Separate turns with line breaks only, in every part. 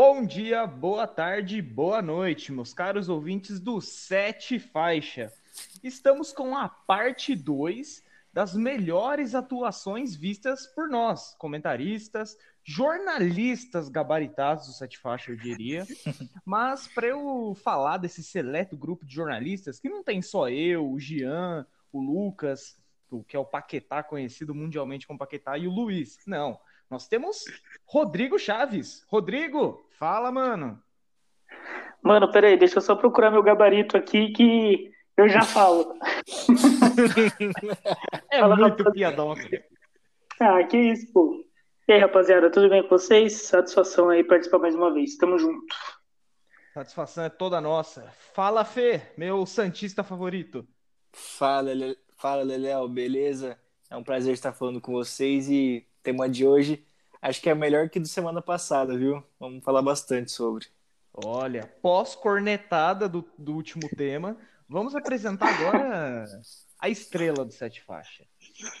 Bom dia, boa tarde, boa noite, meus caros ouvintes do Sete Faixa. Estamos com a parte 2 das melhores atuações vistas por nós, comentaristas, jornalistas gabaritados do Sete Faixa, eu diria. Mas para eu falar desse seleto grupo de jornalistas, que não tem só eu, o Jean, o Lucas, o que é o Paquetá, conhecido mundialmente como Paquetá, e o Luiz. Não, nós temos Rodrigo Chaves. Rodrigo, fala, mano.
Mano, peraí, deixa eu só procurar meu gabarito aqui que eu já falo.
é Fala, muito rapaz... piadão.
Ah, que isso, pô. E aí, rapaziada, tudo bem com vocês? Satisfação aí participar mais uma vez. Tamo junto.
Satisfação é toda nossa. Fala, Fê, meu Santista favorito.
Fala, Le... Fala, Leléo, beleza? É um prazer estar falando com vocês e o tema de hoje acho que é melhor que do semana passada, viu? Vamos falar bastante sobre.
Olha, pós-cornetada do, do último tema, vamos apresentar agora a estrela do Sete Faixa.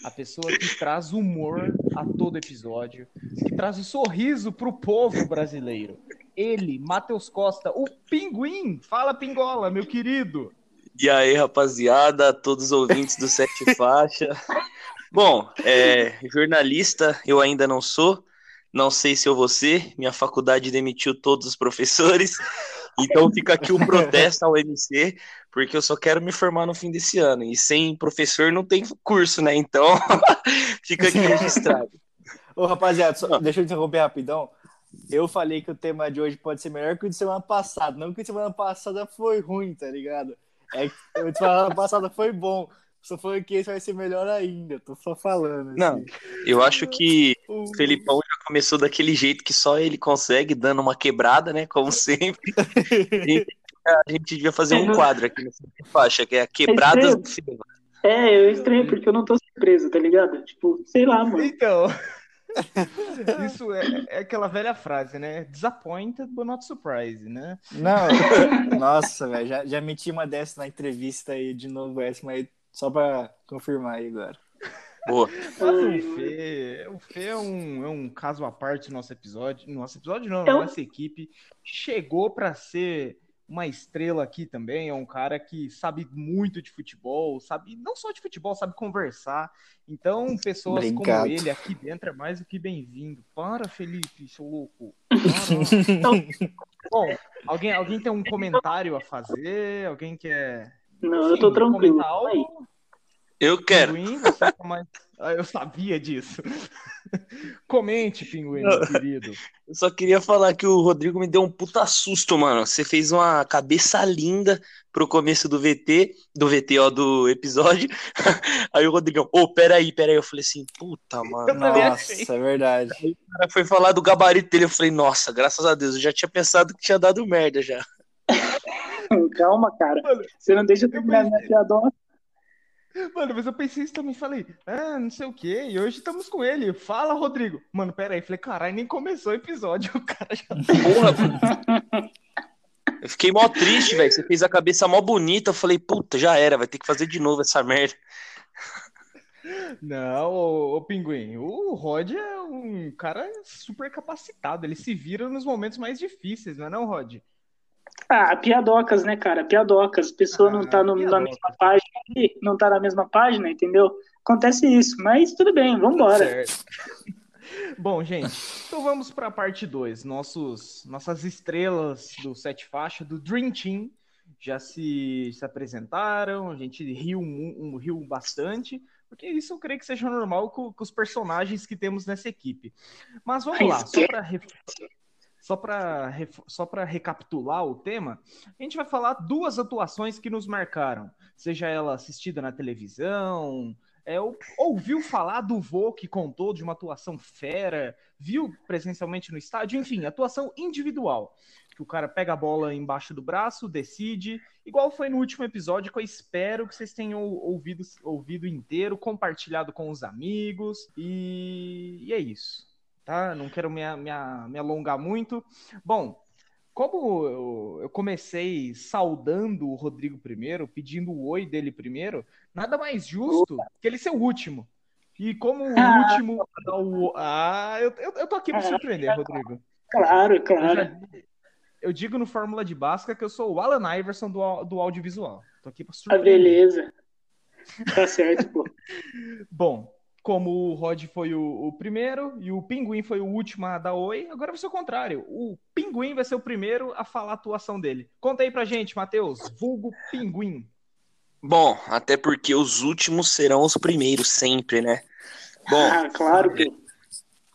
A pessoa que traz humor a todo episódio, que traz o um sorriso pro povo brasileiro. Ele, Matheus Costa, o Pinguim. Fala, Pingola, meu querido.
E aí, rapaziada, todos os ouvintes do Sete Faixa. Bom, é, jornalista eu ainda não sou, não sei se eu vou ser, minha faculdade demitiu todos os professores, então fica aqui o protesto ao MC, porque eu só quero me formar no fim desse ano, e sem professor não tem curso, né? Então fica aqui registrado.
Ô, rapaziada, só, deixa eu interromper rapidão. Eu falei que o tema de hoje pode ser melhor que o de semana passada, não que semana passada foi ruim, tá ligado? É que o de semana passada foi bom. Só falando que esse vai ser melhor ainda, tô só falando.
Assim. Não, eu acho que o Felipão já começou daquele jeito que só ele consegue, dando uma quebrada, né? Como sempre. e a gente devia fazer um quadro aqui nessa faixa, que é a quebrada do filme.
É, eu estranho, porque eu não tô surpreso, tá ligado? Tipo, sei lá, mano.
Então. Isso é, é, aquela velha frase, né? Disappointed, but not surprised, né?
Não, nossa, velho, já, já meti uma dessa na entrevista aí de novo, essa, mas só pra confirmar aí agora.
Boa.
o Fê, o Fê é, um, é um caso à parte no nosso episódio. Nosso episódio não, então... nossa equipe chegou para ser uma estrela aqui também. É um cara que sabe muito de futebol, sabe não só de futebol, sabe conversar. Então, pessoas Obrigado. como ele aqui dentro é mais do que bem-vindo. Para, Felipe, seu louco. Bom, alguém, alguém tem um comentário a fazer? Alguém quer
não, Sim, eu tô tranquilo.
Eu quero.
Pinguim, você tá mais... ah, eu sabia disso. Comente, Pinguim, meu querido.
Eu só queria falar que o Rodrigo me deu um puta susto, mano. Você fez uma cabeça linda pro começo do VT, do VT, ó, do episódio. Aí o Rodrigo, ô, oh, peraí, peraí. Eu falei assim, puta, mano.
Nossa, é verdade.
Aí o cara foi falar do gabarito dele. Eu falei, nossa, graças a Deus, eu já tinha pensado que tinha dado merda já.
Calma, cara. Você não deixa eu terminar minha piadona.
Mano, mas eu pensei isso também. Falei, ah, não sei o quê. E hoje estamos com ele. Fala, Rodrigo. Mano, pera aí. Falei, caralho, nem começou o episódio. O cara já. Porra,
mano. Eu fiquei mó triste, velho. Você fez a cabeça mó bonita. Eu falei, puta, já era. Vai ter que fazer de novo essa merda.
Não, ô, ô, Pinguim, o Rod é um cara super capacitado. Ele se vira nos momentos mais difíceis, não é não, Rod?
Ah, piadocas, né, cara? Piadocas. A pessoa ah, não tá no, na mesma página, não tá na mesma página, entendeu? Acontece isso, mas tudo bem, vambora.
Bom, gente, então vamos para a parte 2. Nossos, nossas estrelas do Sete Faixa, do Dream Team, já se, se apresentaram, a gente riu, um, riu bastante, porque isso eu creio que seja normal com, com os personagens que temos nessa equipe. Mas vamos lá, só para só para só recapitular o tema, a gente vai falar duas atuações que nos marcaram, seja ela assistida na televisão, é, ouviu falar do vô que contou de uma atuação fera, viu presencialmente no estádio, enfim, atuação individual. Que o cara pega a bola embaixo do braço, decide, igual foi no último episódio, que eu espero que vocês tenham ouvido, ouvido inteiro, compartilhado com os amigos, e, e é isso tá? Não quero me, me, me alongar muito. Bom, como eu, eu, comecei saudando o Rodrigo primeiro, pedindo o oi dele primeiro, nada mais justo que ele ser o último. E como o ah. último. O... Ah, eu, eu, eu tô aqui pra surpreender, Rodrigo.
Claro, claro.
Eu, já- eu digo no Fórmula de Basca que eu sou o Alan Iverson do, do audiovisual. Tô aqui pra
Ah,
surpreender.
beleza. Tá certo, pô.
Bom, como o Rod foi o, o primeiro e o Pinguim foi o último a dar oi, agora vai ser o contrário. O Pinguim vai ser o primeiro a falar a atuação dele. Conta aí pra gente, Matheus. Vulgo Pinguim.
Bom, até porque os últimos serão os primeiros sempre, né? Bom,
Ah, claro, pô.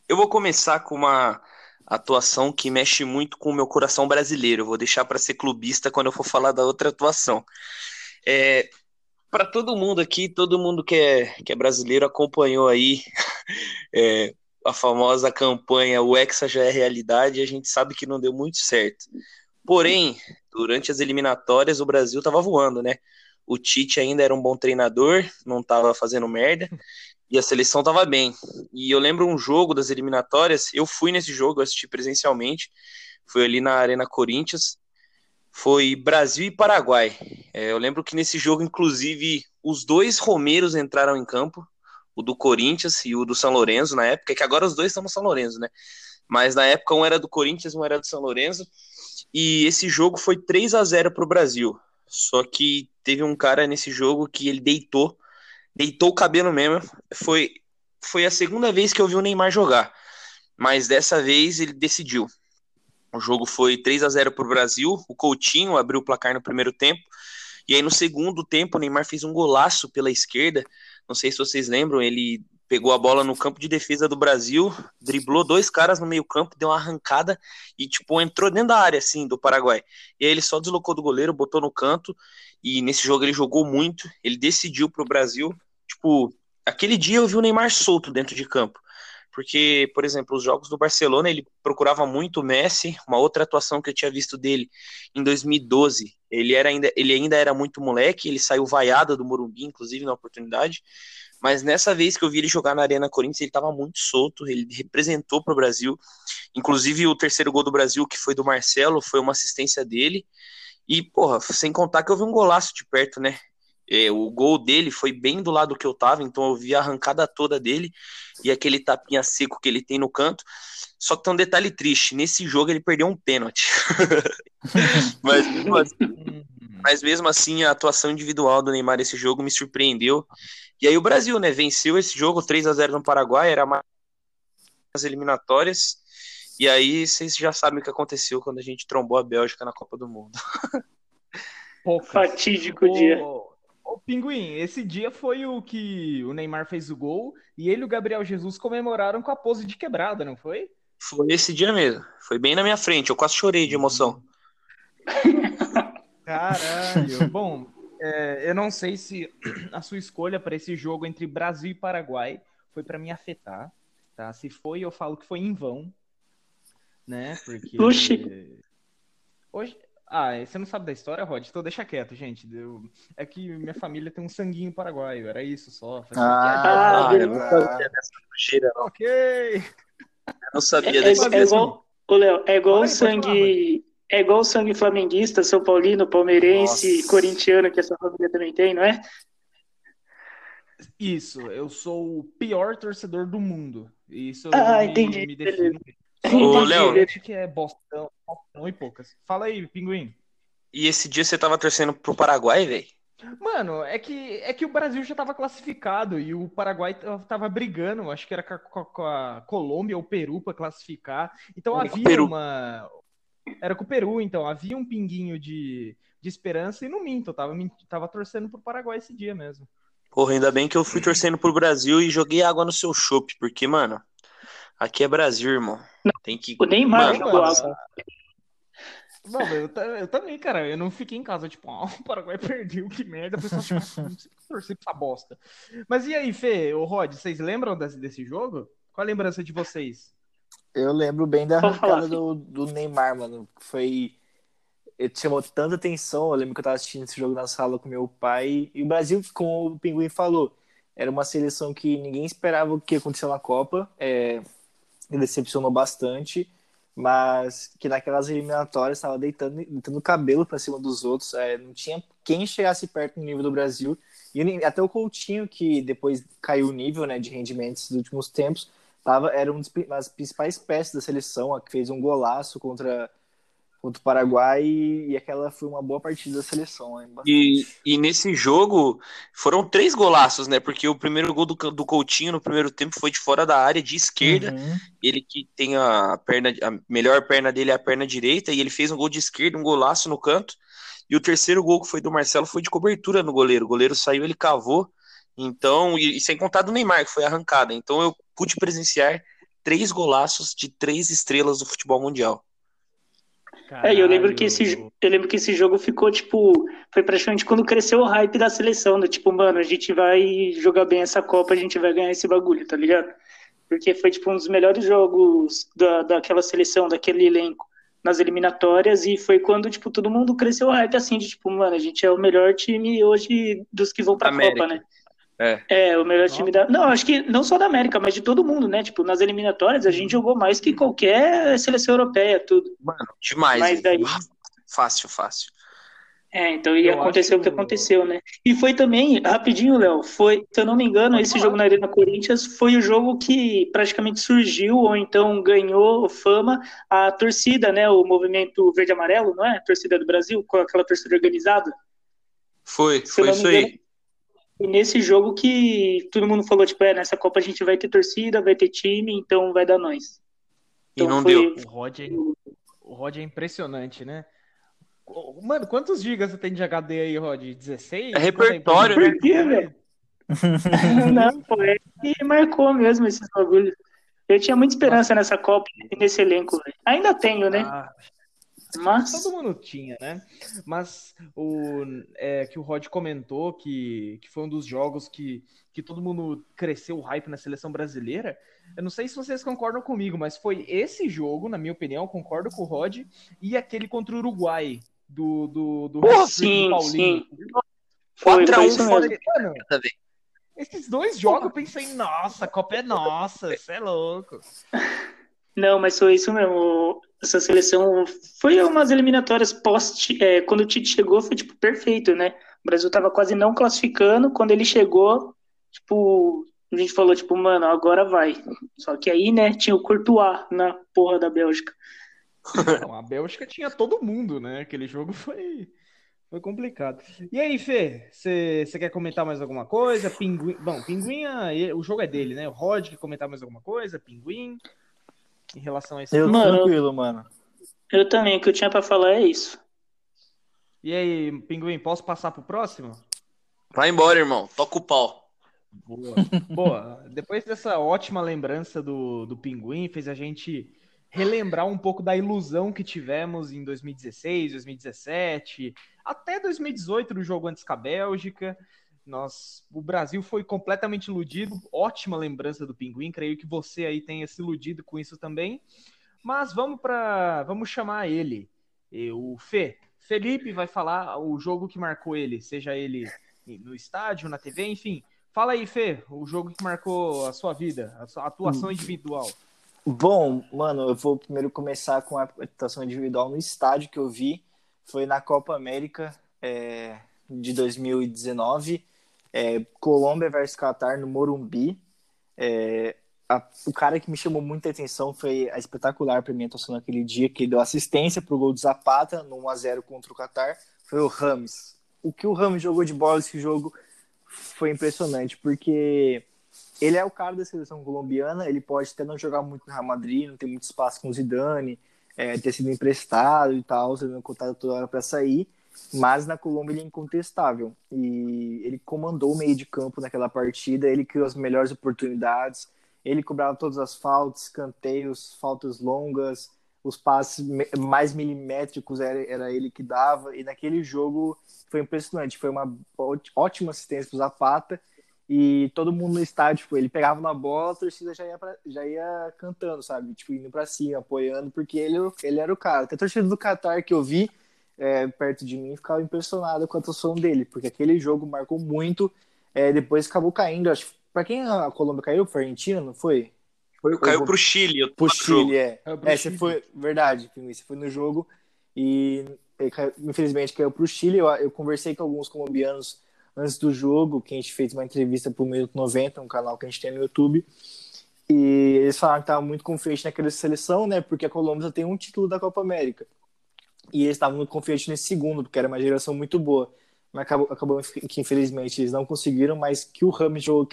eu vou começar com uma atuação que mexe muito com o meu coração brasileiro. Eu vou deixar para ser clubista quando eu for falar da outra atuação. É, para todo mundo aqui, todo mundo que é, que é brasileiro acompanhou aí é, a famosa campanha O Hexa já é realidade e a gente sabe que não deu muito certo. Porém, durante as eliminatórias, o Brasil estava voando, né? O Tite ainda era um bom treinador, não estava fazendo merda, e a seleção estava bem. E eu lembro um jogo das eliminatórias, eu fui nesse jogo, eu assisti presencialmente, foi ali na Arena Corinthians, foi Brasil e Paraguai. É, eu lembro que nesse jogo, inclusive, os dois Romeiros entraram em campo, o do Corinthians e o do São Lourenço na época, que agora os dois estão no São Lourenço, né? Mas na época um era do Corinthians, um era do São Lourenço, e esse jogo foi 3 a 0 para o Brasil. Só que teve um cara nesse jogo que ele deitou, deitou o cabelo mesmo. Foi, foi a segunda vez que eu vi o Neymar jogar, mas dessa vez ele decidiu. O jogo foi 3 a 0 para o Brasil. O Coutinho abriu o placar no primeiro tempo. E aí, no segundo tempo, o Neymar fez um golaço pela esquerda. Não sei se vocês lembram, ele pegou a bola no campo de defesa do Brasil, driblou dois caras no meio-campo, deu uma arrancada e, tipo, entrou dentro da área, assim, do Paraguai. E aí ele só deslocou do goleiro, botou no canto. E nesse jogo ele jogou muito. Ele decidiu pro Brasil. Tipo, aquele dia eu vi o Neymar solto dentro de campo porque, por exemplo, os jogos do Barcelona ele procurava muito o Messi, uma outra atuação que eu tinha visto dele em 2012, ele, era ainda, ele ainda era muito moleque, ele saiu vaiado do Morumbi, inclusive, na oportunidade, mas nessa vez que eu vi ele jogar na Arena Corinthians, ele estava muito solto, ele representou para o Brasil, inclusive o terceiro gol do Brasil, que foi do Marcelo, foi uma assistência dele, e, porra, sem contar que eu vi um golaço de perto, né? É, o gol dele foi bem do lado que eu tava, então eu vi a arrancada toda dele e aquele tapinha seco que ele tem no canto. Só que tem um detalhe triste: nesse jogo ele perdeu um pênalti. mas, mesmo assim, mas mesmo assim, a atuação individual do Neymar nesse jogo me surpreendeu. E aí o Brasil, né, venceu esse jogo 3 a 0 no Paraguai, era mais as eliminatórias. E aí vocês já sabem o que aconteceu quando a gente trombou a Bélgica na Copa do Mundo.
Poucas. Fatídico dia.
Ô, Pinguim, esse dia foi o que o Neymar fez o gol e ele e o Gabriel Jesus comemoraram com a pose de quebrada, não foi?
Foi esse dia mesmo. Foi bem na minha frente. Eu quase chorei de emoção.
Caralho. Bom, é, eu não sei se a sua escolha para esse jogo entre Brasil e Paraguai foi para me afetar, tá? Se foi, eu falo que foi em vão, né? Porque
Oxi.
hoje ah, você não sabe da história, Rod? Então deixa quieto, gente. Eu... É que minha família tem um sanguinho paraguaio, era isso só.
Ah,
ah eu não sabia dessa não.
Ok.
Eu não sabia
É, é,
desse
é igual, ô Léo, é igual o sangue. É igual o sangue flamenguista, São Paulino, palmeirense,
Nossa.
corintiano, que essa família também tem, não é?
Isso, eu sou o pior torcedor do mundo. Isso
Ah,
me,
entendi,
me define.
Ô. Léo.
Que é Bostão, Bostão e poucas. Fala aí, Pinguim.
E esse dia você tava torcendo pro Paraguai, velho?
Mano, é que, é que o Brasil já tava classificado e o Paraguai tava brigando, acho que era com a, com a- Colômbia ou Peru para classificar. Então
Era
havia
Peru.
uma. Era com o Peru, então havia um pinguinho de, de esperança e não minto, eu tava, tava torcendo pro Paraguai esse dia mesmo.
Porra, ainda bem que eu fui torcendo pro Brasil e joguei água no seu chopp, porque, mano, aqui é Brasil, irmão. Tem que.
O Neymar jogou.
Não, eu, eu também, cara. Eu não fiquei em casa, tipo, ah, o Paraguai perdeu, que merda. O pessoal, tipo, não por que torcer pra essa bosta. Mas e aí, Fê, o Rod, vocês lembram desse, desse jogo? Qual a lembrança de vocês?
Eu lembro bem da arrancada do, do Neymar, mano. Foi. Ele chamou tanta atenção. Eu lembro que eu tava assistindo esse jogo na sala com meu pai. E o Brasil, como o Pinguim falou, era uma seleção que ninguém esperava o que aconteceu na Copa. É, me decepcionou bastante. Mas que naquelas eliminatórias estava deitando, deitando cabelo pra cima dos outros. É, não tinha quem chegasse perto no nível do Brasil. E até o Coutinho, que depois caiu o nível né, de rendimentos dos últimos tempos, tava, era uma das principais peças da seleção, que fez um golaço contra, contra o Paraguai e, aquela foi uma boa partida da seleção. Hein?
E, e nesse jogo foram três golaços, né? Porque o primeiro gol do, do Coutinho no primeiro tempo foi de fora da área, de esquerda. Uhum. Ele que tem a perna, a melhor perna dele é a perna direita, e ele fez um gol de esquerda, um golaço no canto. E o terceiro gol que foi do Marcelo foi de cobertura no goleiro. O goleiro saiu, ele cavou. Então, e, e sem contar do Neymar, que foi arrancada. Então eu pude presenciar três golaços de três estrelas do futebol mundial.
Caralho. É, eu lembro que esse eu lembro que esse jogo ficou tipo, foi praticamente quando cresceu o hype da seleção, do tipo, mano, a gente vai jogar bem essa Copa, a gente vai ganhar esse bagulho, tá ligado? Porque foi tipo um dos melhores jogos da, daquela seleção, daquele elenco nas eliminatórias e foi quando tipo todo mundo cresceu o hype assim de tipo, mano, a gente é o melhor time hoje dos que vão para a Copa, né? É. é, o melhor time da. Não, acho que não só da América, mas de todo mundo, né? Tipo, nas eliminatórias a gente jogou mais que qualquer seleção europeia, tudo.
Mano, demais. Mas daí... Fácil, fácil.
É, então ia acontecer o que aconteceu, né? E foi também, rapidinho, Léo, foi, se eu não me engano, esse jogo na Arena Corinthians foi o jogo que praticamente surgiu, ou então ganhou fama, a torcida, né? O movimento verde-amarelo, não é? A torcida do Brasil, com aquela torcida organizada.
Foi, se foi isso engano, aí.
E nesse jogo que todo mundo falou, tipo, é, nessa Copa a gente vai ter torcida, vai ter time, então vai dar nós.
Então, e não foi... deu.
O Rod, é, o Rod é impressionante, né? Mano, quantos gigas você tem de HD aí, Rod? 16?
É repertório, né?
Por quê, velho? não, pô, é que marcou mesmo esses bagulhos. Eu tinha muita esperança nessa Copa e nesse elenco, velho. Ainda tenho, né? Ah, mas...
Todo mundo tinha, né? Mas o é, que o Rod comentou que, que foi um dos jogos que, que todo mundo cresceu o hype na seleção brasileira. Eu não sei se vocês concordam comigo, mas foi esse jogo, na minha opinião, concordo com o Rod, e aquele contra o Uruguai, do, do, do,
oh, sim, Paulinho. Sim.
4x1 fora de... Mano, esses dois jogos eu pensei, nossa, a Copa é nossa, você é louco.
Não, mas foi isso mesmo. Essa seleção foi umas eliminatórias pós. É, quando o Tite chegou, foi tipo perfeito, né? O Brasil tava quase não classificando. Quando ele chegou, tipo, a gente falou, tipo, mano, agora vai. Só que aí, né, tinha o Courtois na porra da Bélgica.
Não, a Bélgica tinha todo mundo, né? Aquele jogo foi, foi complicado. E aí, Fê, você quer comentar mais alguma coisa? Pinguim. Bom, Pinguim, o jogo é dele, né? O Rod quer comentar mais alguma coisa? Pinguim em relação a esse
Eu mano, tranquilo, mano.
Eu também, o que eu tinha para falar é isso.
E aí, Pinguim, posso passar pro próximo?
Vai embora, irmão. Toca o pau.
Boa. Boa. Depois dessa ótima lembrança do, do Pinguim, fez a gente relembrar um pouco da ilusão que tivemos em 2016, 2017, até 2018 no jogo antes com a Bélgica. Nós, o Brasil foi completamente iludido. Ótima lembrança do Pinguim. Creio que você aí tenha se iludido com isso também. Mas vamos para, vamos chamar ele, o Fê. Felipe vai falar o jogo que marcou ele, seja ele no estádio, na TV, enfim. Fala aí, Fê, o jogo que marcou a sua vida, a sua atuação hum. individual.
Bom, mano, eu vou primeiro começar com a atuação individual no estádio que eu vi. Foi na Copa América é, de 2019 é, Colômbia versus Qatar no Morumbi. É, a, o cara que me chamou muita atenção foi a espetacular para mim atuação naquele dia, que deu assistência para o gol do Zapata no 1x0 contra o Qatar, foi o Rames. O que o Rames jogou de bola nesse jogo foi impressionante, porque ele é o cara da seleção colombiana, ele pode até não jogar muito no Real Madrid, não tem muito espaço com o Zidane, é, ter sido emprestado e tal, sendo contado toda hora para sair, mas na Colômbia ele é incontestável e ele comandou o meio de campo naquela partida, ele criou as melhores oportunidades, ele cobrava todas as faltas, canteios, faltas longas, os passes mais milimétricos era, era ele que dava e naquele jogo foi impressionante, foi uma ótima assistência para o Zapata e todo mundo no estádio, tipo, ele pegava na bola, a torcida já ia, pra, já ia cantando, sabe? Tipo, indo para cima, apoiando, porque ele, ele era o cara. Até a torcida do Qatar que eu vi, é, perto de mim ficava impressionado com a atuação dele, porque aquele jogo marcou muito. É, depois acabou caindo. Acho para quem a Colômbia caiu, foi a Argentina, não foi?
foi caiu vou... pro Chile.
Pro Chile, é. É, você foi, verdade, você foi no jogo e infelizmente caiu pro Chile. Eu, eu conversei com alguns colombianos antes do jogo, que a gente fez uma entrevista pro Minuto 90, um canal que a gente tem no YouTube. E eles falaram que estavam muito confiantes naquela seleção, né? Porque a Colômbia tem um título da Copa América. E eles estavam muito confiantes nesse segundo, porque era uma geração muito boa. Mas acabou, acabou que, infelizmente, eles não conseguiram, mas que o Ramos jogou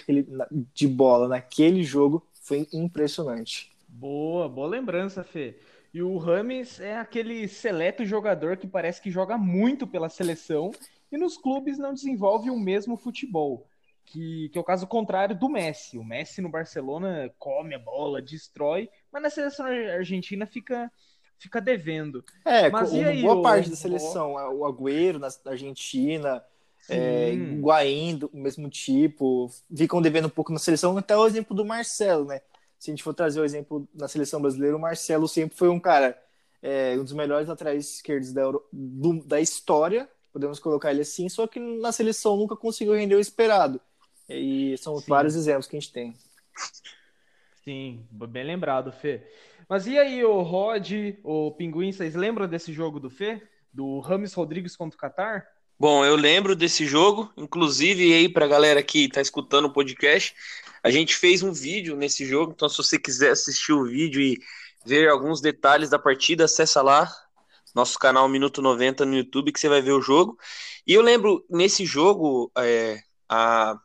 de bola naquele jogo foi impressionante.
Boa, boa lembrança, Fê. E o Rames é aquele seleto jogador que parece que joga muito pela seleção e nos clubes não desenvolve o mesmo futebol. Que, que é o caso contrário do Messi. O Messi no Barcelona come a bola, destrói, mas na seleção argentina fica, fica devendo.
É, mas e aí, boa o, parte da seleção, o Agüero na Argentina, é, Guaim, do mesmo tipo, ficam devendo um pouco na seleção, até o exemplo do Marcelo, né? se a gente for trazer o exemplo na seleção brasileira, o Marcelo sempre foi um cara, é, um dos melhores laterais esquerdos da, Euro, do, da história, podemos colocar ele assim, só que na seleção nunca conseguiu render o esperado. E são Sim. vários exemplos que a gente tem.
Sim, bem lembrado, Fê. Mas e aí, o Rod, o Pinguim, vocês lembram desse jogo do Fê? Do Rames Rodrigues contra o Qatar?
Bom, eu lembro desse jogo, inclusive aí pra galera que tá escutando o podcast, a gente fez um vídeo nesse jogo, então se você quiser assistir o vídeo e ver alguns detalhes da partida, acessa lá nosso canal Minuto 90 no YouTube que você vai ver o jogo. E eu lembro nesse jogo, é, a,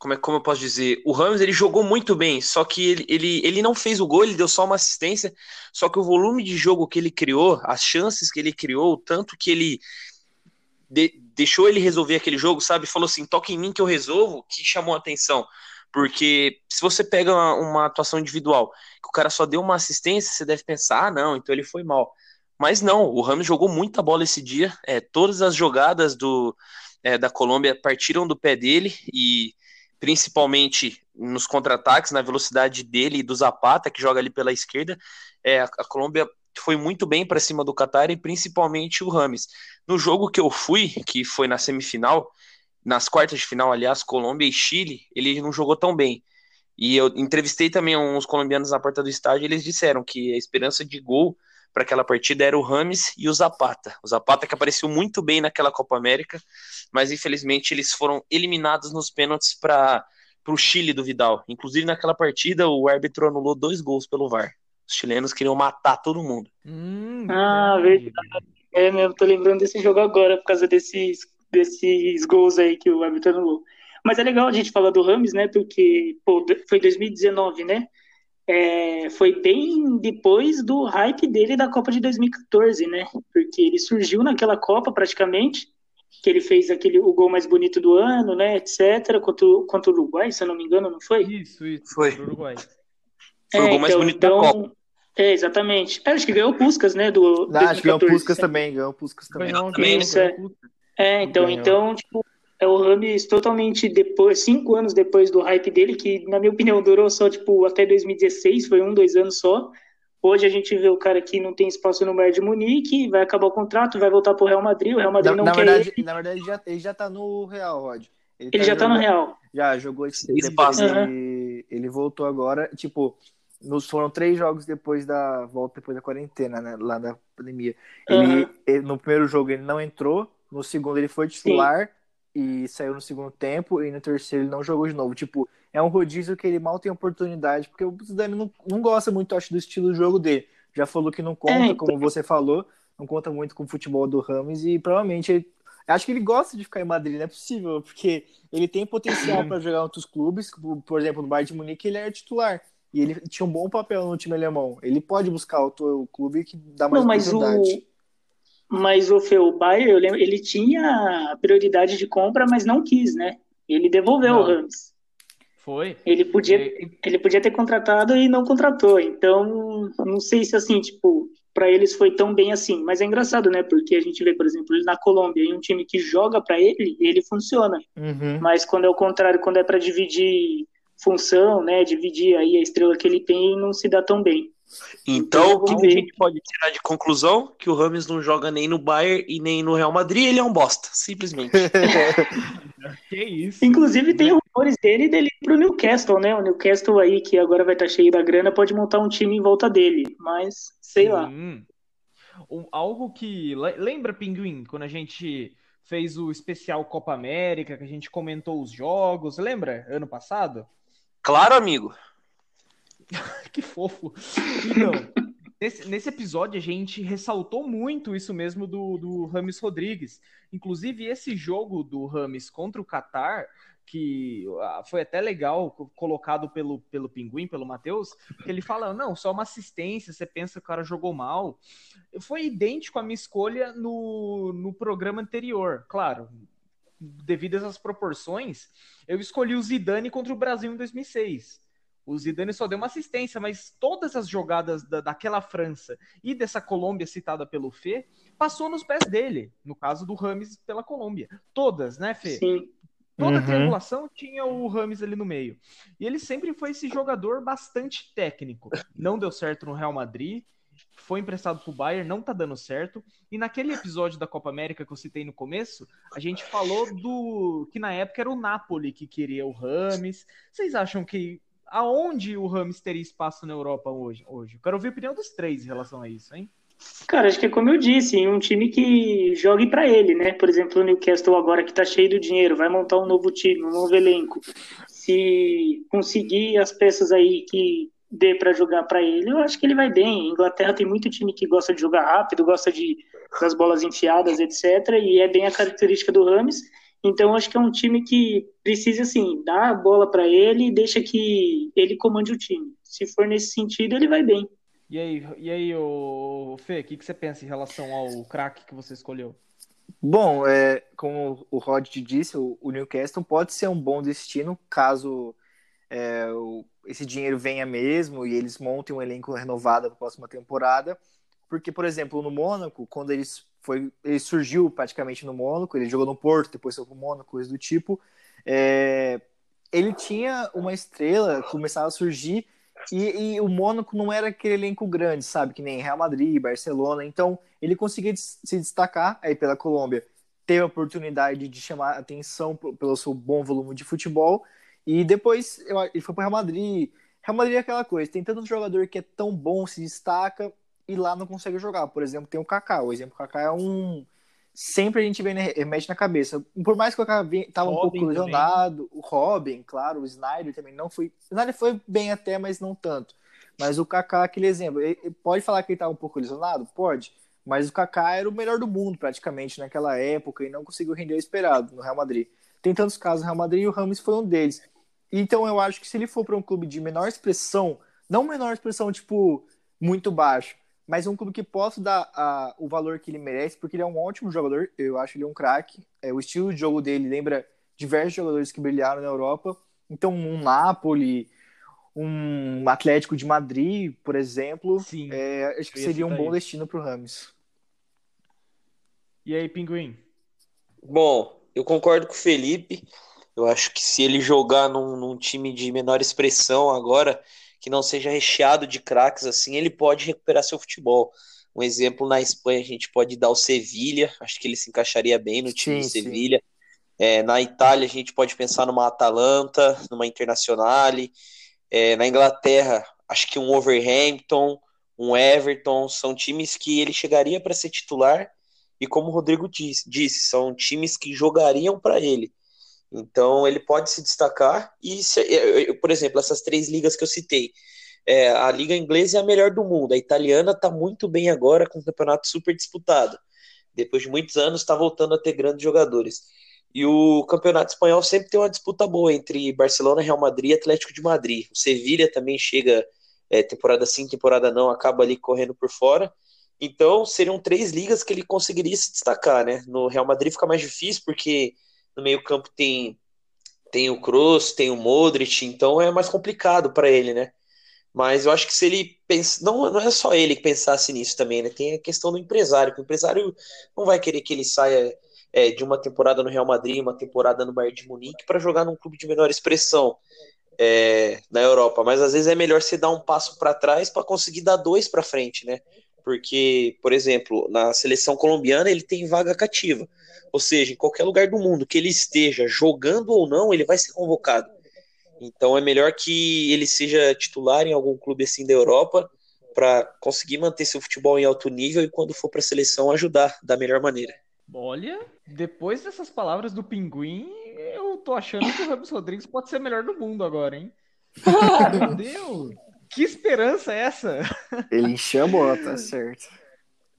como, é, como eu posso dizer, o Ramos ele jogou muito bem, só que ele, ele, ele não fez o gol, ele deu só uma assistência, só que o volume de jogo que ele criou, as chances que ele criou, tanto que ele de, deixou ele resolver aquele jogo, sabe? Falou assim, toca em mim que eu resolvo, que chamou a atenção. Porque se você pega uma, uma, atuação individual, que o cara só deu uma assistência, você deve pensar, ah, não, então ele foi mal. Mas não, o Ramos jogou muita bola esse dia. É, todas as jogadas do, é, da Colômbia partiram do pé dele e principalmente nos contra-ataques, na velocidade dele e do Zapata, que joga ali pela esquerda. É, a, Colômbia foi muito bem para cima do Qatar e principalmente o Rames. No jogo que eu fui, que foi na semifinal, nas quartas de final, aliás, Colômbia e Chile, ele não jogou tão bem. E eu entrevistei também uns colombianos na porta do estádio, e eles disseram que a esperança de gol para aquela partida era o Rames e o Zapata. O Zapata que apareceu muito bem naquela Copa América, mas infelizmente eles foram eliminados nos pênaltis para o Chile do Vidal. Inclusive naquela partida o árbitro anulou dois gols pelo VAR. Os chilenos queriam matar todo mundo.
Hum, ah, verdade. É mesmo, tô lembrando desse jogo agora por causa desses desses gols aí que o árbitro anulou. Mas é legal a gente falar do Rames, né? Porque pô, foi 2019, né? É, foi bem depois do hype dele da Copa de 2014, né? Porque ele surgiu naquela Copa praticamente, que ele fez aquele o gol mais bonito do ano, né? Etc. Contra, contra o Uruguai, se eu não me engano, não foi?
Isso, isso.
Foi.
Uruguai.
Foi é, o gol mais então, bonito então, da Copa.
É, exatamente. É, acho que ganhou o Puskas, né? Do,
não, acho que ganhou o Puskas também, ganhou o Puskas também.
Ganhou, ganhou, ganhou, é, então, então, tipo, é o Rames totalmente depois, cinco anos depois do hype dele, que na minha opinião durou só, tipo, até 2016, foi um, dois anos só. Hoje a gente vê o cara que não tem espaço no Bayern de Munique, vai acabar o contrato, vai voltar pro Real Madrid, o Real Madrid na, não
na
quer
verdade,
ele.
Na verdade, ele já, ele já tá no Real, Rod.
Ele, ele tá já jogando, tá no Real.
Já jogou esse uhum. ele, ele voltou agora, tipo, nos foram três jogos depois da volta, depois da quarentena, né, lá da pandemia. Ele, uhum. ele, no primeiro jogo ele não entrou, no segundo ele foi titular Sim. E saiu no segundo tempo. E no terceiro ele não jogou de novo. Tipo, é um rodízio que ele mal tem oportunidade, porque o Zidane não, não gosta muito, acho, do estilo de jogo dele. Já falou que não conta, é, como você falou, não conta muito com o futebol do Ramos e provavelmente ele, acho que ele gosta de ficar em Madrid, não é possível, porque ele tem potencial para jogar em outros clubes, por exemplo, no Bayern de Munique ele era titular. E ele tinha um bom papel no time alemão. Ele pode buscar outro clube que dá mais não, mas oportunidade.
O mas o Feu Bayer, eu lembro, ele tinha prioridade de compra, mas não quis, né? Ele devolveu não. o Rams.
Foi.
Ele podia, ele podia ter contratado e não contratou. Então, não sei se assim, tipo, para eles foi tão bem assim. Mas é engraçado, né? Porque a gente vê, por exemplo, ele na Colômbia, em um time que joga para ele, ele funciona.
Uhum.
Mas quando é o contrário, quando é para dividir função, né? Dividir aí a estrela que ele tem, não se dá tão bem.
Então, o que a gente pode tirar de conclusão? Que o Rames não joga nem no Bayern e nem no Real Madrid, ele é um bosta, simplesmente.
que isso.
Inclusive, tem rumores dele dele ir pro Newcastle, né? O Newcastle aí, que agora vai estar tá cheio da grana, pode montar um time em volta dele, mas sei Sim. lá.
Algo que. Lembra, Pinguim, quando a gente fez o especial Copa América, que a gente comentou os jogos, lembra? Ano passado?
Claro, amigo.
que fofo. Então, nesse, nesse episódio a gente ressaltou muito isso mesmo do, do Rames Rodrigues. Inclusive, esse jogo do Rames contra o Qatar que ah, foi até legal colocado pelo, pelo Pinguim, pelo Matheus, que ele fala, não, só uma assistência, você pensa que o cara jogou mal. Foi idêntico à minha escolha no, no programa anterior, claro, devido essas proporções, eu escolhi o Zidane contra o Brasil em 2006. O Zidane só deu uma assistência, mas todas as jogadas da, daquela França e dessa Colômbia citada pelo Fê passou nos pés dele, no caso do Rames pela Colômbia. Todas, né, Fê?
Sim.
Toda uhum. triangulação tinha o Rames ali no meio. E ele sempre foi esse jogador bastante técnico. Não deu certo no Real Madrid, foi emprestado pro Bayern, não tá dando certo. E naquele episódio da Copa América que eu citei no começo, a gente falou do que na época era o Napoli que queria o Rames. Vocês acham que aonde o Rames teria espaço na Europa hoje? hoje? Quero ouvir a opinião dos três em relação a isso, hein?
Cara, acho que é como eu disse, um time que jogue para ele, né? Por exemplo, o Newcastle agora que tá cheio do dinheiro, vai montar um novo time, um novo elenco. Se conseguir as peças aí que dê para jogar para ele, eu acho que ele vai bem. Inglaterra tem muito time que gosta de jogar rápido, gosta de das bolas enfiadas, etc. E é bem a característica do Rames. Então, acho que é um time que precisa, assim, dar a bola para ele e deixa que ele comande o time. Se for nesse sentido, ele vai bem.
E aí, e aí o Fê, o que, que você pensa em relação ao craque que você escolheu?
Bom, é, como o Rod disse, o, o Newcastle pode ser um bom destino caso é, o, esse dinheiro venha mesmo e eles montem um elenco renovado para a próxima temporada. Porque, por exemplo, no Mônaco, quando eles foi, ele surgiu praticamente no Mônaco, ele jogou no Porto, depois foi para o Mônaco, coisa do tipo. É, ele tinha uma estrela, começava a surgir e, e, o Mônaco não era aquele elenco grande, sabe? Que nem Real Madrid, Barcelona. Então, ele conseguia se destacar aí pela Colômbia. Teve a oportunidade de chamar atenção pelo seu bom volume de futebol. E depois ele foi para Real Madrid. Real Madrid é aquela coisa: tem tanto jogador que é tão bom, se destaca e lá não consegue jogar. Por exemplo, tem o Kaká. O exemplo do Kaká é um sempre a gente vem né, remete na cabeça. Por mais que o cara tava um pouco lesionado, o Robin, claro, o Snyder também não foi. O Snyder foi bem até, mas não tanto. Mas o Kaká, aquele exemplo, pode falar que ele tava um pouco lesionado? Pode. Mas o Kaká era o melhor do mundo praticamente naquela época e não conseguiu render o esperado no Real Madrid. Tem tantos casos no Real Madrid e o Ramos foi um deles. Então eu acho que se ele for para um clube de menor expressão, não menor expressão tipo muito baixo, mas é um clube que possa dar a, o valor que ele merece, porque ele é um ótimo jogador, eu acho ele um craque. É, o estilo de jogo dele lembra diversos jogadores que brilharam na Europa. Então, um Napoli, um Atlético de Madrid, por exemplo, Sim, é, acho que seria um bom aí. destino para o Rames.
E aí, Pinguim?
Bom, eu concordo com o Felipe. Eu acho que se ele jogar num, num time de menor expressão agora, que não seja recheado de craques assim, ele pode recuperar seu futebol. Um exemplo na Espanha a gente pode dar o Sevilha, acho que ele se encaixaria bem no time sim, de Sevilha. É, na Itália a gente pode pensar numa Atalanta, numa Internazionale. É, na Inglaterra, acho que um Overhampton, um Everton, são times que ele chegaria para ser titular e como o Rodrigo disse, disse são times que jogariam para ele. Então ele pode se destacar e, se, por exemplo, essas três ligas que eu citei, é, a liga inglesa é a melhor do mundo, a italiana está muito bem agora com um campeonato super disputado. Depois de muitos anos está voltando a ter grandes jogadores. E o campeonato espanhol sempre tem uma disputa boa entre Barcelona, Real Madrid e Atlético de Madrid. O Sevilha também chega é, temporada sim, temporada não, acaba ali correndo por fora. Então seriam três ligas que ele conseguiria se destacar, né? No Real Madrid fica mais difícil porque no meio-campo tem tem o Kroos, tem o Modric, então é mais complicado para ele, né? Mas eu acho que se ele pensa, não, não é só ele que pensasse nisso também, né? Tem a questão do empresário, que o empresário não vai querer que ele saia é, de uma temporada no Real Madrid, uma temporada no Bayern de Munique para jogar num clube de menor expressão é, na Europa. Mas às vezes é melhor você dar um passo para trás para conseguir dar dois para frente, né? Porque, por exemplo, na seleção colombiana ele tem vaga cativa. Ou seja, em qualquer lugar do mundo que ele esteja jogando ou não, ele vai ser convocado. Então é melhor que ele seja titular em algum clube assim da Europa para conseguir manter seu futebol em alto nível e quando for para a seleção ajudar da melhor maneira.
Olha, depois dessas palavras do Pinguim, eu tô achando que o Ramos Rodrigues pode ser o melhor do mundo agora, hein? Meu Deus! Que esperança é essa?
Ele chamou, tá certo.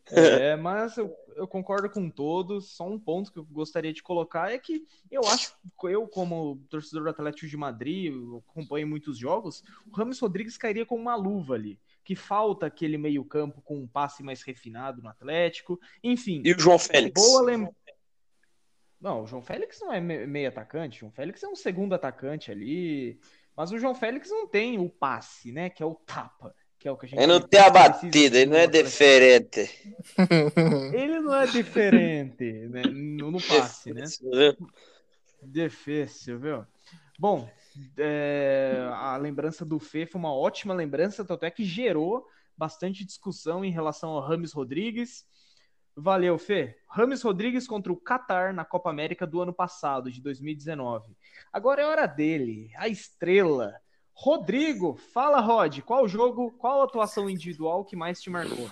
É, mas eu, eu, concordo com todos. Só um ponto que eu gostaria de colocar é que eu acho, eu como torcedor do Atlético de Madrid, acompanho muitos jogos, o Ramos Rodrigues cairia com uma luva ali. Que falta aquele meio-campo com um passe mais refinado no Atlético. Enfim.
E o João Félix?
Boa. Não, o João Félix não é meio atacante. O João Félix é um segundo atacante ali. Mas o João Félix não tem o passe, né? Que é o tapa que é o que a gente.
Ele não tem a batida, ele não é diferente.
Ele não é diferente, né? No, no passe, né? Difícil, viu? Bom, é, a lembrança do Fê foi uma ótima lembrança, tanto é que gerou bastante discussão em relação ao Rames Rodrigues. Valeu, Fê. Rames Rodrigues contra o Qatar na Copa América do ano passado, de 2019. Agora é hora dele, a estrela Rodrigo, fala, Rod, qual jogo, qual atuação individual que mais te marcou?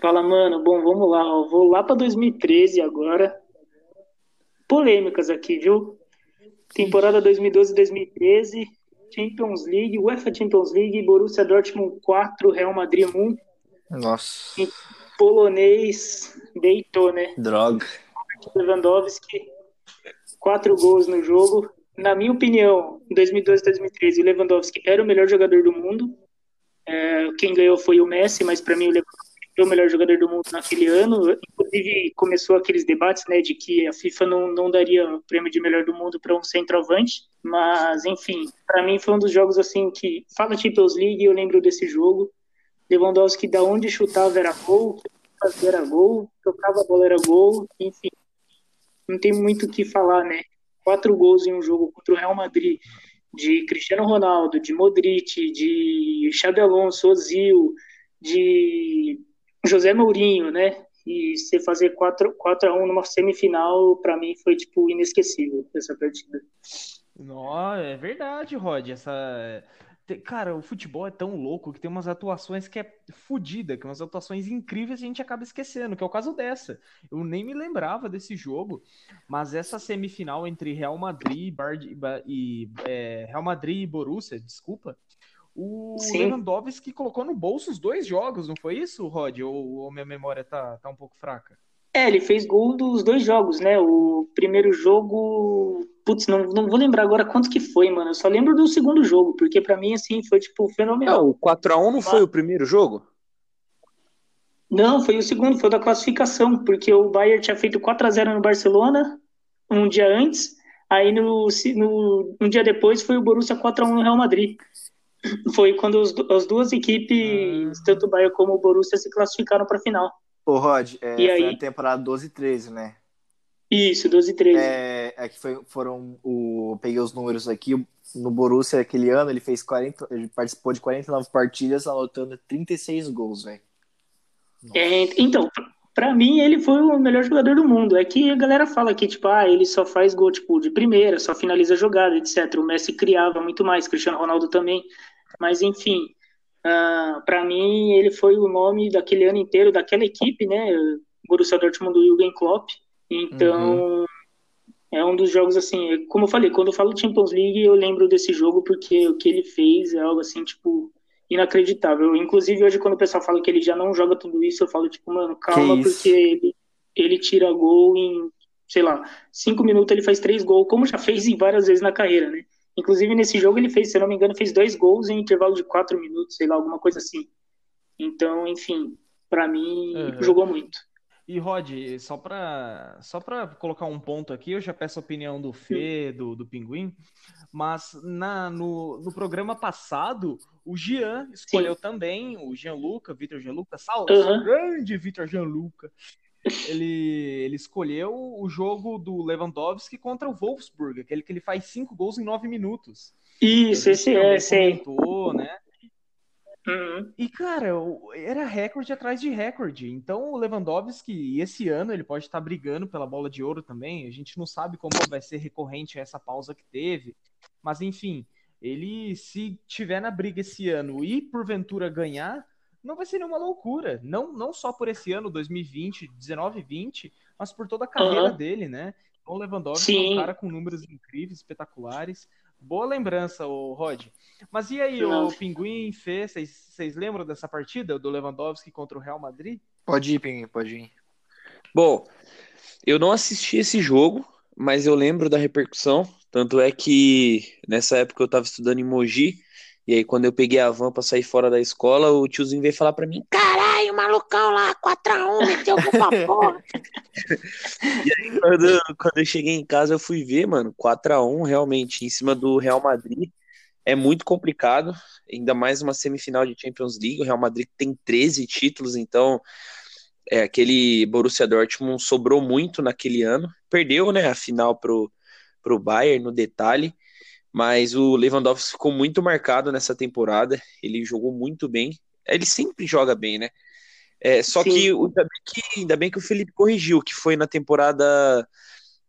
Fala, mano. Bom, vamos lá. Eu vou lá para 2013 agora. Polêmicas aqui, viu? Temporada 2012-2013, Champions League, UEFA Champions League, Borussia Dortmund 4, Real Madrid 1.
Nossa.
E polonês deitou, né?
Droga.
Lewandowski, quatro gols no jogo na minha opinião, em 2012 2013, o Lewandowski era o melhor jogador do mundo. É, quem ganhou foi o Messi, mas para mim o Lewandowski foi o melhor jogador do mundo naquele ano. Inclusive, começou aqueles debates né, de que a FIFA não, não daria o prêmio de melhor do mundo para um centroavante. Mas, enfim, para mim foi um dos jogos assim que. Fala Champions League, eu lembro desse jogo. Lewandowski, da onde chutava era gol, fazia era gol, tocava a bola era gol, enfim. Não tem muito o que falar, né? Quatro gols em um jogo contra o Real Madrid, de Cristiano Ronaldo, de Modric, de Xabi Alonso, Ozil, de José Mourinho, né? E você fazer 4, 4 a 1 numa semifinal, para mim foi tipo inesquecível essa partida.
Não, é verdade, Rod. Essa Cara, o futebol é tão louco que tem umas atuações que é fodida, que umas atuações incríveis a gente acaba esquecendo, que é o caso dessa. Eu nem me lembrava desse jogo, mas essa semifinal entre Real Madrid e, é, Real Madrid e Borussia, desculpa, o Sim. Lewandowski colocou no bolso os dois jogos, não foi isso, Rod? Ou, ou minha memória tá, tá um pouco fraca?
É, ele fez gol dos dois jogos, né? O primeiro jogo. Putz, não, não vou lembrar agora quanto que foi, mano. Eu só lembro do segundo jogo, porque para mim, assim, foi, tipo, fenomenal.
Não, o 4x1 não foi o primeiro jogo?
Não, foi o segundo, foi o da classificação, porque o Bayern tinha feito 4x0 no Barcelona um dia antes, aí no, no, um dia depois foi o Borussia 4x1 no Real Madrid. Foi quando os, as duas equipes, ah. tanto o Bayern como o Borussia, se classificaram para a final.
Ô, Rod, é, e aí... foi a temporada 12 e 13, né?
Isso, 12 e 13.
É, é que foi, foram. O, peguei os números aqui. No Borussia, aquele ano, ele fez 40. Ele participou de 49 partidas, anotando 36 gols, velho.
É, então, para mim, ele foi o melhor jogador do mundo. É que a galera fala que, tipo, ah, ele só faz gol, tipo, de primeira, só finaliza a jogada, etc. O Messi criava muito mais, Cristiano Ronaldo também. Mas, enfim, Uh, ah, para mim, ele foi o nome daquele ano inteiro, daquela equipe, né? Borussia Dortmund do Jürgen Klopp. Então, uhum. é um dos jogos, assim, como eu falei, quando eu falo Champions League, eu lembro desse jogo porque o que ele fez é algo, assim, tipo, inacreditável. Inclusive, hoje, quando o pessoal fala que ele já não joga tudo isso, eu falo, tipo, mano, calma, porque ele, ele tira gol em, sei lá, cinco minutos ele faz três gols, como já fez em várias vezes na carreira, né? Inclusive, nesse jogo, ele fez, se eu não me engano, fez dois gols em intervalo de quatro minutos, sei lá, alguma coisa assim. Então, enfim, para mim, uhum. jogou muito.
E Rod, só para só pra colocar um ponto aqui, eu já peço a opinião do Fê, do, do Pinguim, mas na, no, no programa passado, o Jean escolheu Sim. também, o Gianluca, Vitor Gianluca, salve, uhum. grande Vitor Gianluca, ele, ele escolheu o jogo do Lewandowski contra o Wolfsburg, aquele que ele faz cinco gols em nove minutos.
Isso, esse é, sim.
né? Uhum. E, cara, era recorde atrás de recorde. Então, o Lewandowski, esse ano, ele pode estar brigando pela bola de ouro também. A gente não sabe como vai ser recorrente essa pausa que teve. Mas, enfim, ele, se tiver na briga esse ano e porventura ganhar, não vai ser nenhuma loucura. Não, não só por esse ano, 2020, 19 e 20, mas por toda a carreira uhum. dele, né? O Lewandowski Sim. é um cara com números incríveis, espetaculares. Boa lembrança, o Rod. Mas e aí, Não. o Pinguim, Fê, vocês lembram dessa partida do Lewandowski contra o Real Madrid?
Pode ir, Pinguim, pode ir.
Bom, eu não assisti esse jogo, mas eu lembro da repercussão. Tanto é que nessa época eu estava estudando em Mogi, e aí quando eu peguei a van para sair fora da escola, o tiozinho veio falar para mim: caralho, malucão lá, 4x1, meteu pra porra. E aí quando, quando eu cheguei em casa, eu fui ver, mano, 4x1 realmente em cima do Real Madrid. É muito complicado, ainda mais uma semifinal de Champions League. O Real Madrid tem 13 títulos, então é, aquele Borussia Dortmund sobrou muito naquele ano. Perdeu, né, a final pro, pro Bayern no detalhe, mas o Lewandowski ficou muito marcado nessa temporada. Ele jogou muito bem. Ele sempre joga bem, né? É, só que ainda, bem que ainda bem que o Felipe corrigiu, que foi na temporada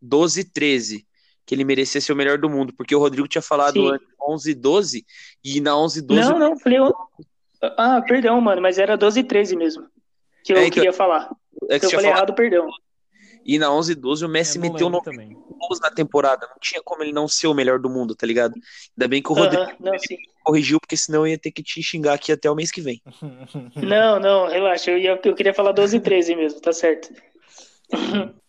12 13 que ele merecia ser o melhor do mundo, porque o Rodrigo tinha falado Sim. 11 12 e na 11 12
Não, não, falei Ah, perdão, mano, mas era 12 13 mesmo. Que eu é, queria falar. É que eu falei falado... errado, perdão.
E na 11 12 o Messi meteu 90 gols na temporada. Não tinha como ele não ser o melhor do mundo, tá ligado? Ainda bem que o Rodrigo uh -huh, não, corrigiu, porque senão eu ia ter que te xingar aqui até o mês que vem.
Não, não, relaxa. Eu, ia, eu queria falar 12 13 mesmo, tá certo.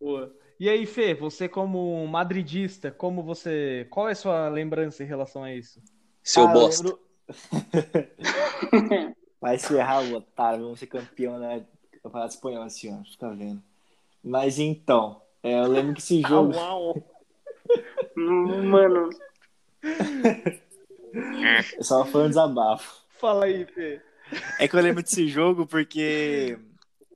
Boa. E aí, Fê, você como madridista, como você. Qual é a sua lembrança em relação a isso?
Seu ah, bosta.
Lembro... Vai se errar o otário, vamos ser campeão da Campeonato Espanhol assim, ó. Fica vendo. Mas então, é, eu lembro que esse jogo.
Mano.
Eu só foi um desabafo.
Fala aí, Fê.
É que eu lembro desse jogo porque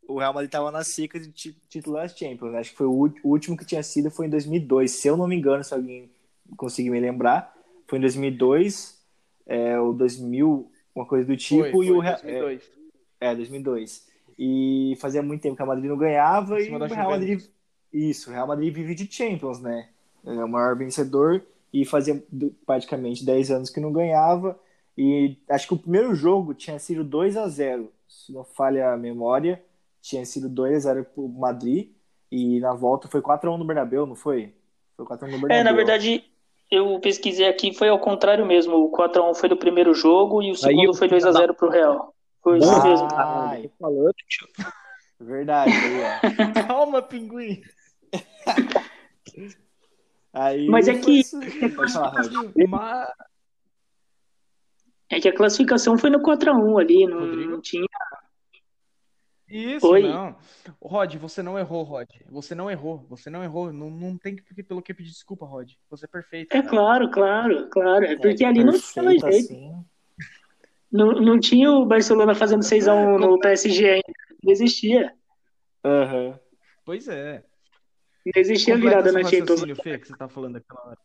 o Real Madrid estava na seca de titular Champions. Acho que foi o último que tinha sido foi em 2002. Se eu não me engano, se alguém conseguir me lembrar, foi em 2002, é, ou 2000, uma coisa do tipo. Foi, e
foi, o Real, 2002.
É, é, 2002. E fazia muito tempo que o Real Madrid não ganhava e o Real Madrid. Isso, o Real Madrid vive de Champions, né? É o maior vencedor e fazia praticamente 10 anos que não ganhava. E acho que o primeiro jogo tinha sido 2 a 0 se não falha a memória tinha sido 2x0 pro Madrid e na volta foi 4x1 no Bernabéu, não foi? Foi 4x1 no Bernabéu.
É, na verdade, eu pesquisei aqui, foi ao contrário mesmo. O 4x1 foi do primeiro jogo e o segundo eu... foi 2x0 pro Real. Foi isso ah, mesmo.
Ai, falando, Verdade.
Aí, Calma, pinguim.
aí, Mas é que. Falar, É que a classificação foi no 4x1 ali, não, não tinha
isso, Oi. não. Rod, você não errou, Rod. Você não errou. Você não errou. Não, não tem que, pelo que pedir desculpa, Rod. Você é perfeito.
É cara. claro, claro, claro. É porque é ali não tinha jeito. Assim. Não, não tinha o Barcelona fazendo 6x1 no PSG ainda. Não existia.
Uhum.
Pois é.
Não existia virada na Champions.
Fê, que você tá falando aquela hora.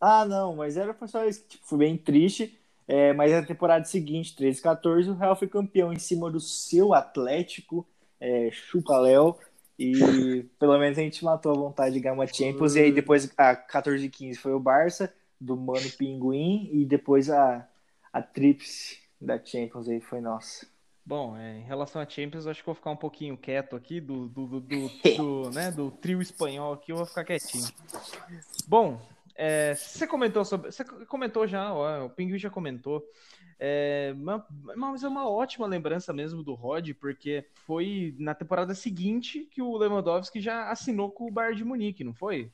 Ah, não, mas era só isso. Tipo, foi bem triste. É, mas na temporada seguinte, 13 14, o Real foi campeão em cima do seu Atlético, é, Chupa Léo, e pelo menos a gente matou a vontade de ganhar uma Champions. E aí depois a 14 15 foi o Barça, do Mano Pinguim, e depois a, a Trips da Champions aí foi nossa.
Bom, é, em relação a Champions, acho que vou ficar um pouquinho quieto aqui do, do, do, do, do né, do trio espanhol aqui, eu vou ficar quietinho. Bom, é, você comentou sobre. Você comentou já, ó, o Pinguim já comentou. É, mas é uma ótima lembrança mesmo do Rod, porque foi na temporada seguinte que o Lewandowski já assinou com o Bayern de Munique, não foi?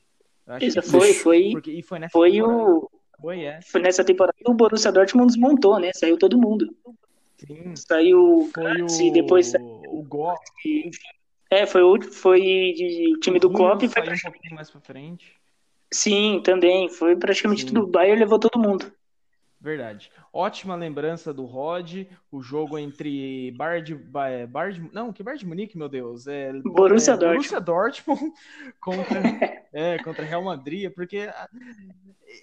Isso, foi, foi. Porque, e foi nessa foi temporada. o. Foi, é. foi nessa temporada que o Borussia Dortmund desmontou, né? Saiu todo mundo. Sim. Saiu foi o, depois saiu,
o Gol.
É, foi o foi de time do Klopp e foi
um pouquinho mais para frente.
Sim, também. Foi praticamente Sim. tudo. O Bayern levou todo mundo.
Verdade. Ótima lembrança do Rod, o jogo entre Bayern de, de, não, que Bayern de Munique, meu Deus, é
Borussia
é,
Dortmund,
Borussia Dortmund contra é, contra Real Madrid, porque a,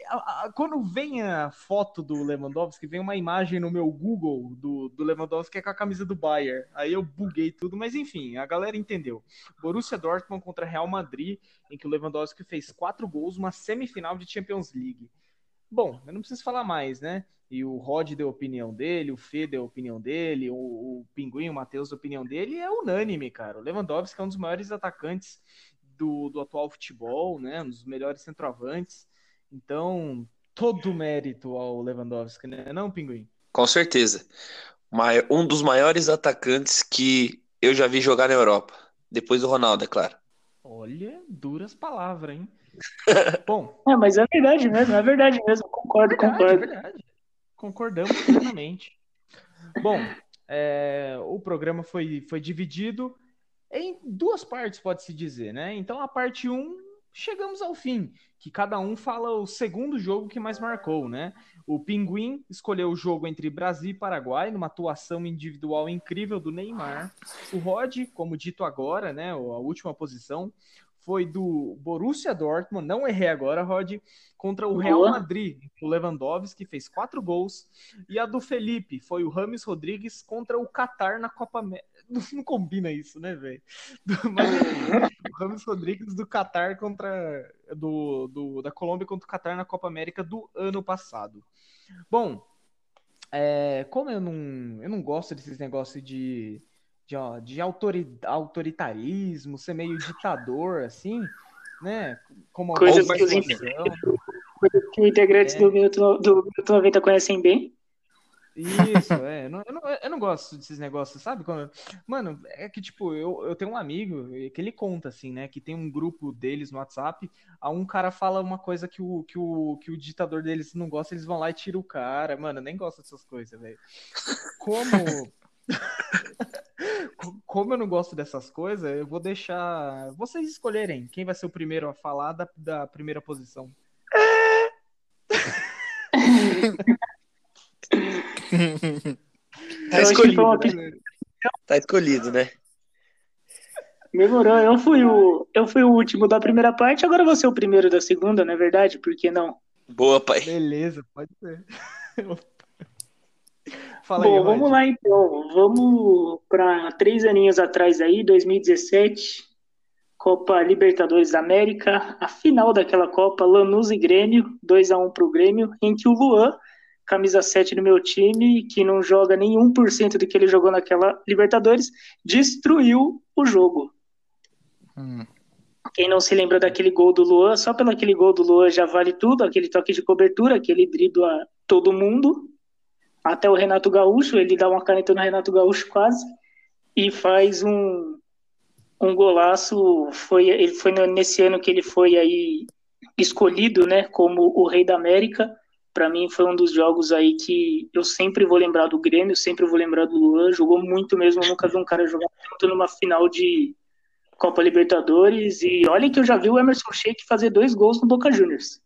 a, a, quando vem a foto do Lewandowski, vem uma imagem no meu Google do, do Lewandowski é com a camisa do Bayern. Aí eu buguei tudo, mas enfim, a galera entendeu. Borussia Dortmund contra Real Madrid, em que o Lewandowski fez quatro gols, uma semifinal de Champions League. Bom, eu não preciso falar mais, né? E o Rod deu a opinião dele, o Fê deu a opinião dele, o, o Pinguim, o Matheus deu a opinião dele, é unânime, cara. O Lewandowski é um dos maiores atacantes do, do atual futebol, né? Um dos melhores centroavantes. Então, todo mérito ao Lewandowski, né? Não, Pinguim?
Com certeza. Um dos maiores atacantes que eu já vi jogar na Europa. Depois do Ronaldo, é claro.
Olha, duras palavras, hein? Bom.
É, mas é verdade mesmo, é verdade mesmo. Concordo, verdade, concordo. É verdade.
Concordamos plenamente. Bom, é, o programa foi, foi dividido em duas partes, pode-se dizer, né? Então, a parte 1, um, chegamos ao fim, que cada um fala o segundo jogo que mais marcou, né? O Pinguim escolheu o jogo entre Brasil e Paraguai, numa atuação individual incrível do Neymar. O Rod, como dito agora, né, a última posição, foi do Borussia Dortmund, não errei agora, Rod, contra o Real Madrid, o Lewandowski, que fez quatro gols, e a do Felipe foi o Rames Rodrigues contra o Qatar na Copa América. Não combina isso, né, velho? O Rames Rodrigues do Qatar contra. Do, do, da Colômbia contra o Qatar na Copa América do ano passado. Bom, é, como eu não, eu não gosto desses negócios de de, ó, de autori, autoritarismo, ser meio ditador, assim, né?
Como coisas que, os coisas que os integrantes é. do, Minuto, do Minuto 90 conhecem bem.
Isso, é. Eu não, eu, não, gosto desses negócios, sabe? Quando, mano, é que, tipo, eu, eu tenho um amigo que ele conta, assim, né? Que tem um grupo deles no WhatsApp, a um cara fala uma coisa que o, que o, que o ditador deles não gosta, eles vão lá e tiram o cara. Mano, eu nem gosto dessas coisas, velho. Como como eu não gosto dessas coisas, eu vou deixar vocês escolherem quem vai ser o primeiro a falar da, da primeira posição.
tá escolhido, né? Tá escolhido, né?
Demorou, eu fui o eu fui o último da primeira parte, agora vou ser o primeiro da segunda, não é verdade? Por que não?
Boa, pai.
Beleza, pode ser.
Fala Bom, aí, vamos lá então. Vamos para três aninhos atrás aí, 2017, Copa Libertadores da América, a final daquela Copa, Lanús e Grêmio, 2 a 1 para o Grêmio, em que o Luan, camisa 7 do meu time, que não joga nem 1% do que ele jogou naquela Libertadores, destruiu o jogo. Hum. Quem não se lembra daquele gol do Luan, só pelo aquele gol do Luan já vale tudo, aquele toque de cobertura, aquele dribla todo mundo, até o Renato Gaúcho, ele dá uma caneta no Renato Gaúcho quase e faz um, um golaço. Foi, ele foi nesse ano que ele foi aí escolhido, né, como o Rei da América. Para mim foi um dos jogos aí que eu sempre vou lembrar do Grêmio, sempre vou lembrar do Luan. Jogou muito mesmo, eu nunca vi um cara jogar tanto numa final de Copa Libertadores. E olha que eu já vi o Emerson Sheik fazer dois gols no Boca Juniors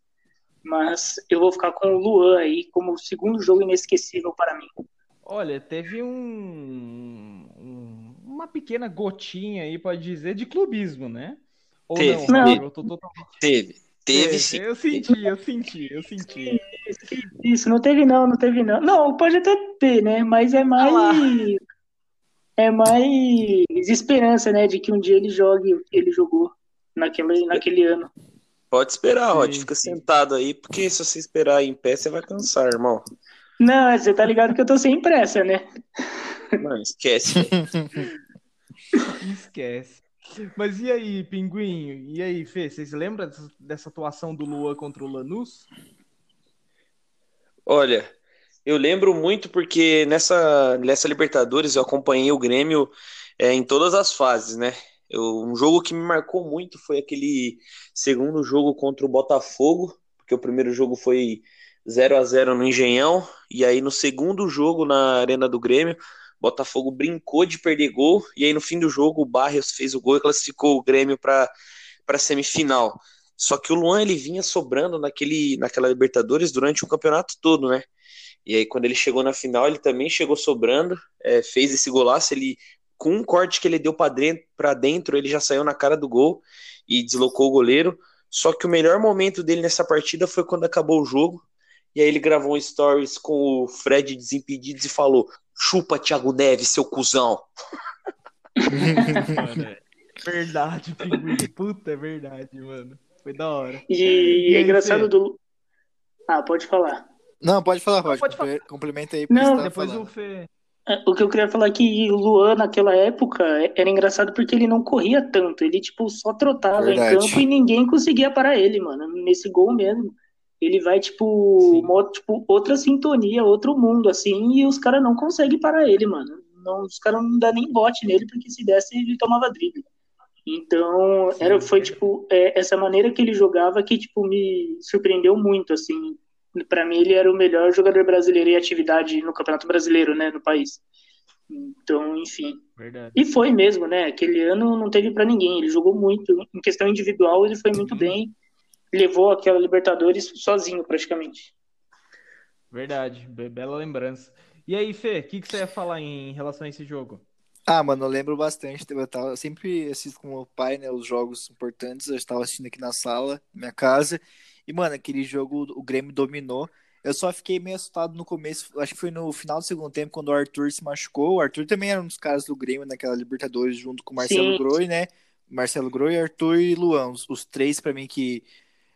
mas eu vou ficar com o Luan aí como o segundo jogo inesquecível para mim.
Olha, teve um, um, uma pequena gotinha aí, pode dizer, de clubismo, né?
Ou teve, não? não. Totalmente... Teve, teve sim.
Eu senti, eu senti, eu senti.
Isso, isso, não teve não, não teve não. Não, pode até ter, né? Mas é mais... Ah é mais esperança, né, de que um dia ele jogue o que ele jogou naquele, naquele ano.
Pode esperar, Rod. Fica sentado aí, porque se você esperar em pé, você vai cansar, irmão.
Não, você tá ligado que eu tô sem pressa, né?
Mano, esquece.
esquece. Mas e aí, Pinguim? E aí, Fê? Vocês lembram dessa atuação do Lua contra o Lanús?
Olha, eu lembro muito porque nessa, nessa Libertadores eu acompanhei o Grêmio é, em todas as fases, né? Eu, um jogo que me marcou muito foi aquele segundo jogo contra o Botafogo, porque o primeiro jogo foi 0 a 0 no Engenhão, e aí no segundo jogo na Arena do Grêmio, Botafogo brincou de perder gol, e aí no fim do jogo o Barrios fez o gol e classificou o Grêmio para a semifinal. Só que o Luan ele vinha sobrando naquele, naquela Libertadores durante o campeonato todo, né? E aí, quando ele chegou na final, ele também chegou sobrando, é, fez esse golaço. Ele com um corte que ele deu para dentro, dentro, ele já saiu na cara do gol e deslocou o goleiro. Só que o melhor momento dele nessa partida foi quando acabou o jogo. E aí ele gravou um stories com o Fred Desimpedidos e falou: Chupa, Thiago Neves, seu cuzão.
É verdade, pinguim. Puta, é verdade, mano. Foi da hora.
E, e é engraçado do. Ah, pode falar.
Não, pode falar, pode. pode falar. Complementa aí.
Não, depois falando. o Fê. É, o que eu queria falar é que o Luan, naquela época, era engraçado porque ele não corria tanto. Ele, tipo, só trotava Verdade. em campo e ninguém conseguia parar ele, mano. Nesse gol mesmo. ele vai, tipo, modo, tipo, outra sintonia, outro mundo, assim, e os caras não conseguem parar ele, mano. Não, os caras não dão nem bote nele, porque se desse, ele tomava drible. Então, era, foi, tipo, é, essa maneira que ele jogava que, tipo, me surpreendeu muito, assim. Para mim, ele era o melhor jogador brasileiro em atividade no Campeonato Brasileiro, né, no país. Então, enfim. Verdade. E foi mesmo, né? Aquele ano não teve para ninguém. Ele jogou muito. Em questão individual, ele foi muito uhum. bem levou aquela Libertadores sozinho, praticamente.
Verdade, bela lembrança. E aí, Fê, o que, que você ia falar em relação a esse jogo?
Ah, mano, eu lembro bastante. Eu, tava, eu sempre assisto com meu pai, né, os jogos importantes. Eu estava assistindo aqui na sala, na minha casa. E, mano, aquele jogo, o Grêmio dominou. Eu só fiquei meio assustado no começo, acho que foi no final do segundo tempo, quando o Arthur se machucou. O Arthur também era um dos caras do Grêmio naquela Libertadores, junto com o Marcelo Groi, né? Marcelo Groi, Arthur e Luan. Os, os três, para mim, que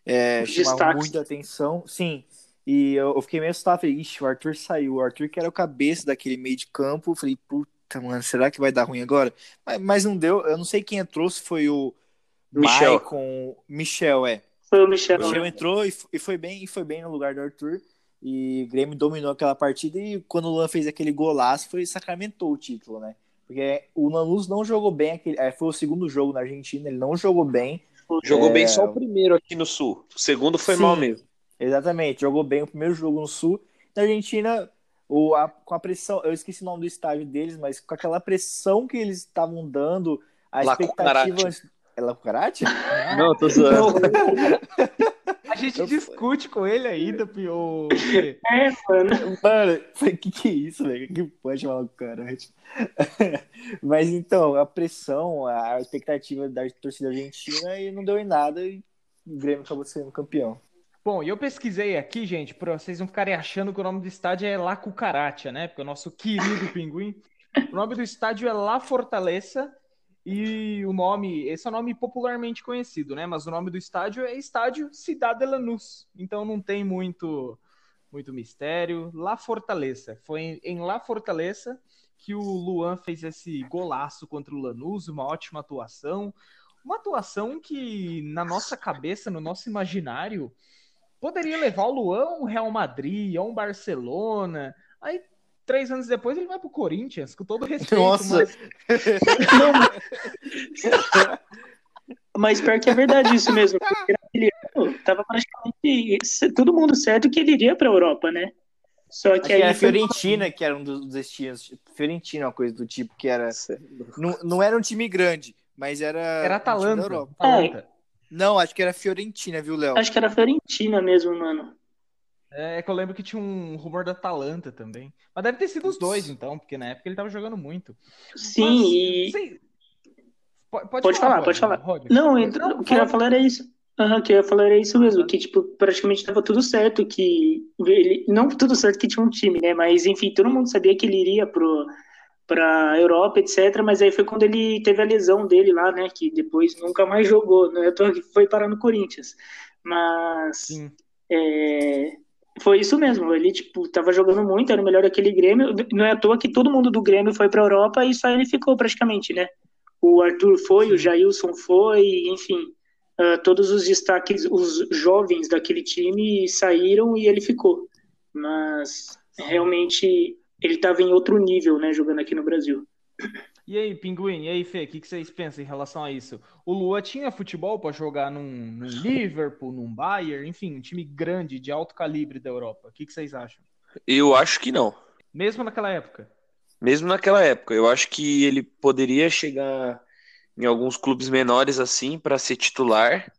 é, chamava muita atenção. Sim. E eu, eu fiquei meio assustado. Falei, ixi, o Arthur saiu. O Arthur, que era o cabeça daquele meio de campo. Falei, puta, mano, será que vai dar ruim agora? Mas, mas não deu. Eu não sei quem entrou, se foi o Michel. com Michel, é.
Foi o Michel.
O Michel entrou e, e foi bem, e foi bem no lugar do Arthur. E o Grêmio dominou aquela partida. E quando o Luan fez aquele golaço, foi sacramentou o título, né? Porque o Lanús não jogou bem. Aquele, é, foi o segundo jogo na Argentina, ele não jogou bem.
Jogou é... bem só o primeiro aqui no Sul. O segundo foi Sim, mal mesmo.
Exatamente, jogou bem o primeiro jogo no Sul. Na Argentina, o, a, com a pressão, eu esqueci o nome do estádio deles, mas com aquela pressão que eles estavam dando, a La expectativa. É La Cucarate?
Não, tô zoando.
A gente eu... discute com ele ainda, Pio.
É, mano.
Mano, o que, que é isso, velho? Que pode chamar o cara? Mas então, a pressão, a expectativa da torcida argentina e não deu em nada e o Grêmio acabou sendo campeão.
Bom, e eu pesquisei aqui, gente, para vocês não ficarem achando que o nome do estádio é La Cucaracha, né? Porque o nosso querido pinguim. O nome do estádio é La Fortaleza e o nome, esse é o nome popularmente conhecido, né? Mas o nome do estádio é Estádio Cidade de Lanús. Então não tem muito muito mistério. La Fortaleza. Foi em La Fortaleza que o Luan fez esse golaço contra o Lanús, uma ótima atuação. Uma atuação que, na nossa cabeça, no nosso imaginário, poderia levar o Luan a Real Madrid, a um Barcelona. Aí três anos depois ele vai pro Corinthians, com todo respeito.
Nossa!
Mas... mas pior que é verdade isso mesmo. Ele tava praticamente todo mundo certo que ele iria pra Europa, né?
Só que Acho aí. Que era foi... Fiorentina que era um dos destinos. Fiorentina, uma coisa do tipo, que era. Não, não era um time grande, mas era.
Era Atalanta. Um Europa. É.
Não, acho que era Fiorentina, viu, Léo?
Acho que era Fiorentina mesmo, mano.
É, é que eu lembro que tinha um rumor da Atalanta também. Mas deve ter sido os dois, então, porque na época ele tava jogando muito.
Sim, Mas, e. Sei... Pode, pode, pode, falar, falar pode falar. Não, não, o que eu ia falar era isso. Uhum, o que eu ia falar era isso mesmo, que, tipo, praticamente tava tudo certo, que ele, não tudo certo que tinha um time, né, mas, enfim, todo mundo sabia que ele iria pro, pra Europa, etc, mas aí foi quando ele teve a lesão dele lá, né, que depois nunca mais jogou, né, foi parar no Corinthians, mas, é, foi isso mesmo, ele, tipo, tava jogando muito, era o melhor daquele Grêmio, não é à toa que todo mundo do Grêmio foi pra Europa e só ele ficou praticamente, né. O Arthur foi, Sim. o Jailson foi, enfim, uh, todos os destaques, os jovens daquele time saíram e ele ficou. Mas realmente ele estava em outro nível, né, jogando aqui no Brasil.
E aí, Pinguim, e aí, Fê, o que, que, vocês pensam em relação a isso? O Lua tinha futebol para jogar num, num, Liverpool, num Bayern, enfim, um time grande, de alto calibre da Europa. O que, que vocês acham?
Eu acho que não.
Mesmo naquela época?
Mesmo naquela época. Eu acho que ele poderia chegar em alguns clubes menores assim para ser titular.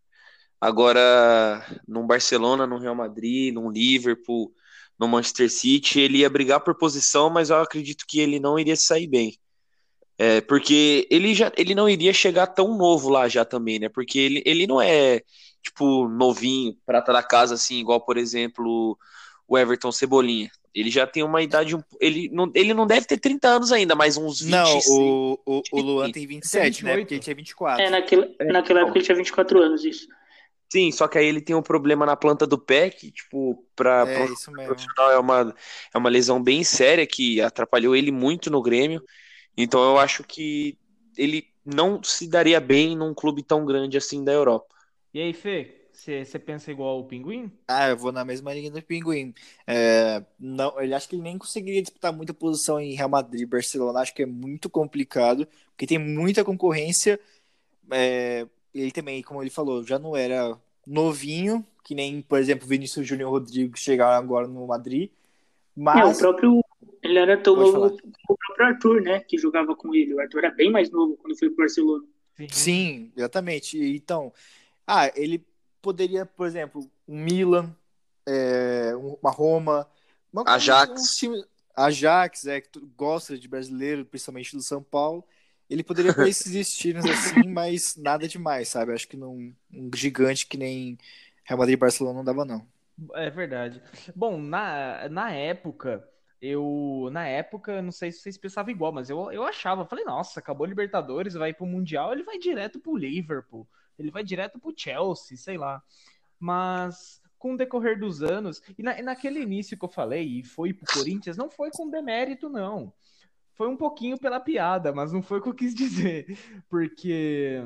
Agora, num Barcelona, num Real Madrid, num Liverpool, no Manchester City, ele ia brigar por posição, mas eu acredito que ele não iria sair bem. É, porque ele já ele não iria chegar tão novo lá já também, né? Porque ele, ele não é tipo novinho, prata da casa assim, igual por exemplo o Everton Cebolinha. Ele já tem uma idade ele não, ele não deve ter 30 anos ainda, mas uns 20.
Não, o, o, o Luan tem 27, né? Porque ele tinha 24.
É, naquela, é, naquela época ele tinha 24 anos, isso.
Sim, só que aí ele tem um problema na planta do pé, que, tipo, para
é,
profissional é uma, é uma lesão bem séria que atrapalhou ele muito no Grêmio. Então eu acho que ele não se daria bem num clube tão grande assim da Europa.
E aí, Fê, Você pensa igual o Pinguim?
Ah, eu vou na mesma linha do Pinguim. É, não, ele acho que ele nem conseguiria disputar muita posição em Real Madrid e Barcelona. Acho que é muito complicado, porque tem muita concorrência. É, ele também, como ele falou, já não era novinho, que nem, por exemplo, Vinícius Júnior Rodrigues chegaram agora no Madrid. Mas...
É, o próprio. Ele era tão novo o próprio Arthur, né? Que jogava com ele. O Arthur era bem mais novo quando foi pro Barcelona.
Sim, exatamente. Então, ah, ele poderia, por exemplo, um Milan, é, uma Roma, uma,
Ajax.
Um time, Ajax, é, que gosta de brasileiro, principalmente do São Paulo. Ele poderia ter esses times assim, mas nada demais, sabe? Acho que não, um gigante que nem Real Madrid e Barcelona não dava, não.
É verdade. Bom, na, na época, eu. Na época, não sei se vocês pensavam igual, mas eu, eu achava, falei, nossa, acabou a Libertadores, vai pro Mundial, ele vai direto pro Liverpool, ele vai direto pro Chelsea, sei lá. Mas com o decorrer dos anos, e, na, e naquele início que eu falei, e foi pro Corinthians, não foi com demérito, não foi um pouquinho pela piada, mas não foi o que eu quis dizer. Porque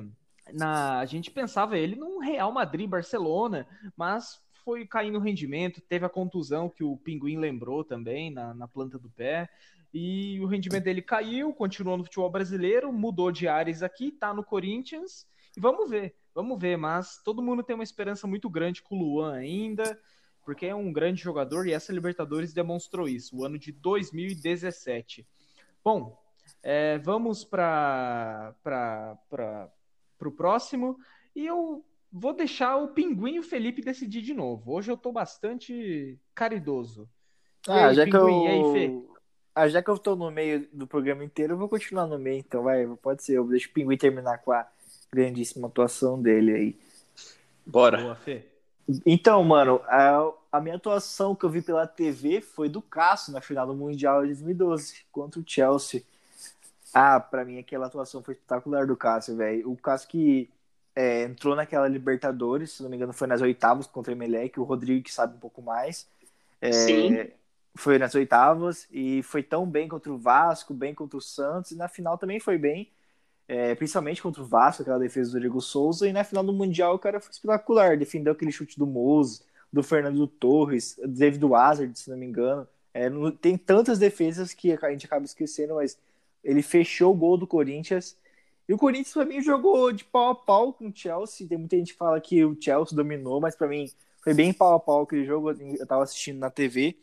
na, a gente pensava ele num Real Madrid, Barcelona, mas foi caindo o rendimento, teve a contusão que o Pinguim lembrou também na, na planta do pé. E o rendimento dele caiu, continuou no futebol brasileiro, mudou de áreas aqui, tá no Corinthians. E vamos ver, vamos ver. Mas todo mundo tem uma esperança muito grande com o Luan ainda, porque é um grande jogador e essa Libertadores demonstrou isso, o ano de 2017. Bom, é, vamos para o próximo. E eu vou deixar o Pinguim e o Felipe decidir de novo. Hoje eu estou bastante caridoso.
Ah, aí, já Pinguim, que eu... Aí, Fê? Ah, já que eu estou no meio do programa inteiro, eu vou continuar no meio, então vai, pode ser. Eu deixo o Pinguim terminar com a grandíssima atuação dele aí.
Bora. Boa, Fê.
Então, mano, a, a, minha atuação que eu vi pela TV foi do Cássio na final do Mundial de 2012 contra o Chelsea. Ah, pra mim aquela atuação foi espetacular do Cássio, velho. O Cássio que é, entrou naquela Libertadores, se não me engano, foi nas oitavas contra o Emelec, o Rodrigo que sabe um pouco mais. É, Sim. Foi nas oitavas e foi tão bem contra o Vasco, bem contra o Santos, e na final também foi bem é, principalmente contra o Vasco, aquela defesa do Diego Souza, e na final do Mundial o cara foi espetacular, defendeu aquele chute do Mozo, do Fernando Torres, do David Hazard, se não me engano. É, tem tantas defesas que a gente acaba esquecendo, mas ele fechou o gol do Corinthians. E o Corinthians, para mim, jogou de pau a pau com o Chelsea. Tem muita gente que fala que o Chelsea dominou, mas para mim foi bem pau a pau aquele jogo. Eu tava assistindo na TV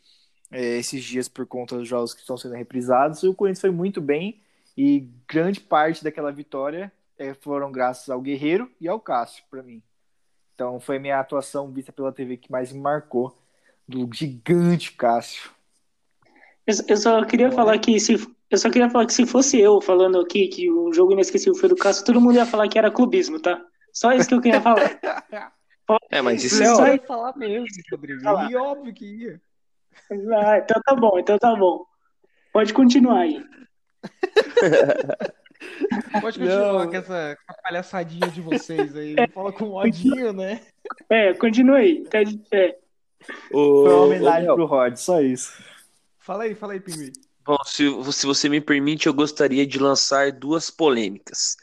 é, esses dias por conta dos jogos que estão sendo reprisados. E o Corinthians foi muito bem. E grande parte daquela vitória é, foram graças ao Guerreiro e ao Cássio, para mim. Então foi minha atuação vista pela TV que mais me marcou, do gigante Cássio.
Eu, só queria falar que se eu só queria falar que se fosse eu falando aqui que o jogo inesquecível foi do Cássio, todo mundo ia falar que era clubismo, tá? Só isso que eu queria falar.
é, mas isso
é só ia falar mesmo, Rodrigo. E óbvio que ia.
Ah, então tá bom, então tá bom. Pode continuar aí.
Pode continuar com essa, com essa, palhaçadinha de vocês aí. Fala com modinho, né?
É, continue. É.
O... Foi uma homenagem pro Rod, só isso.
Fala aí, fala aí, Pinguim.
Bom, se, se você me permite, eu gostaria de lançar duas polêmicas.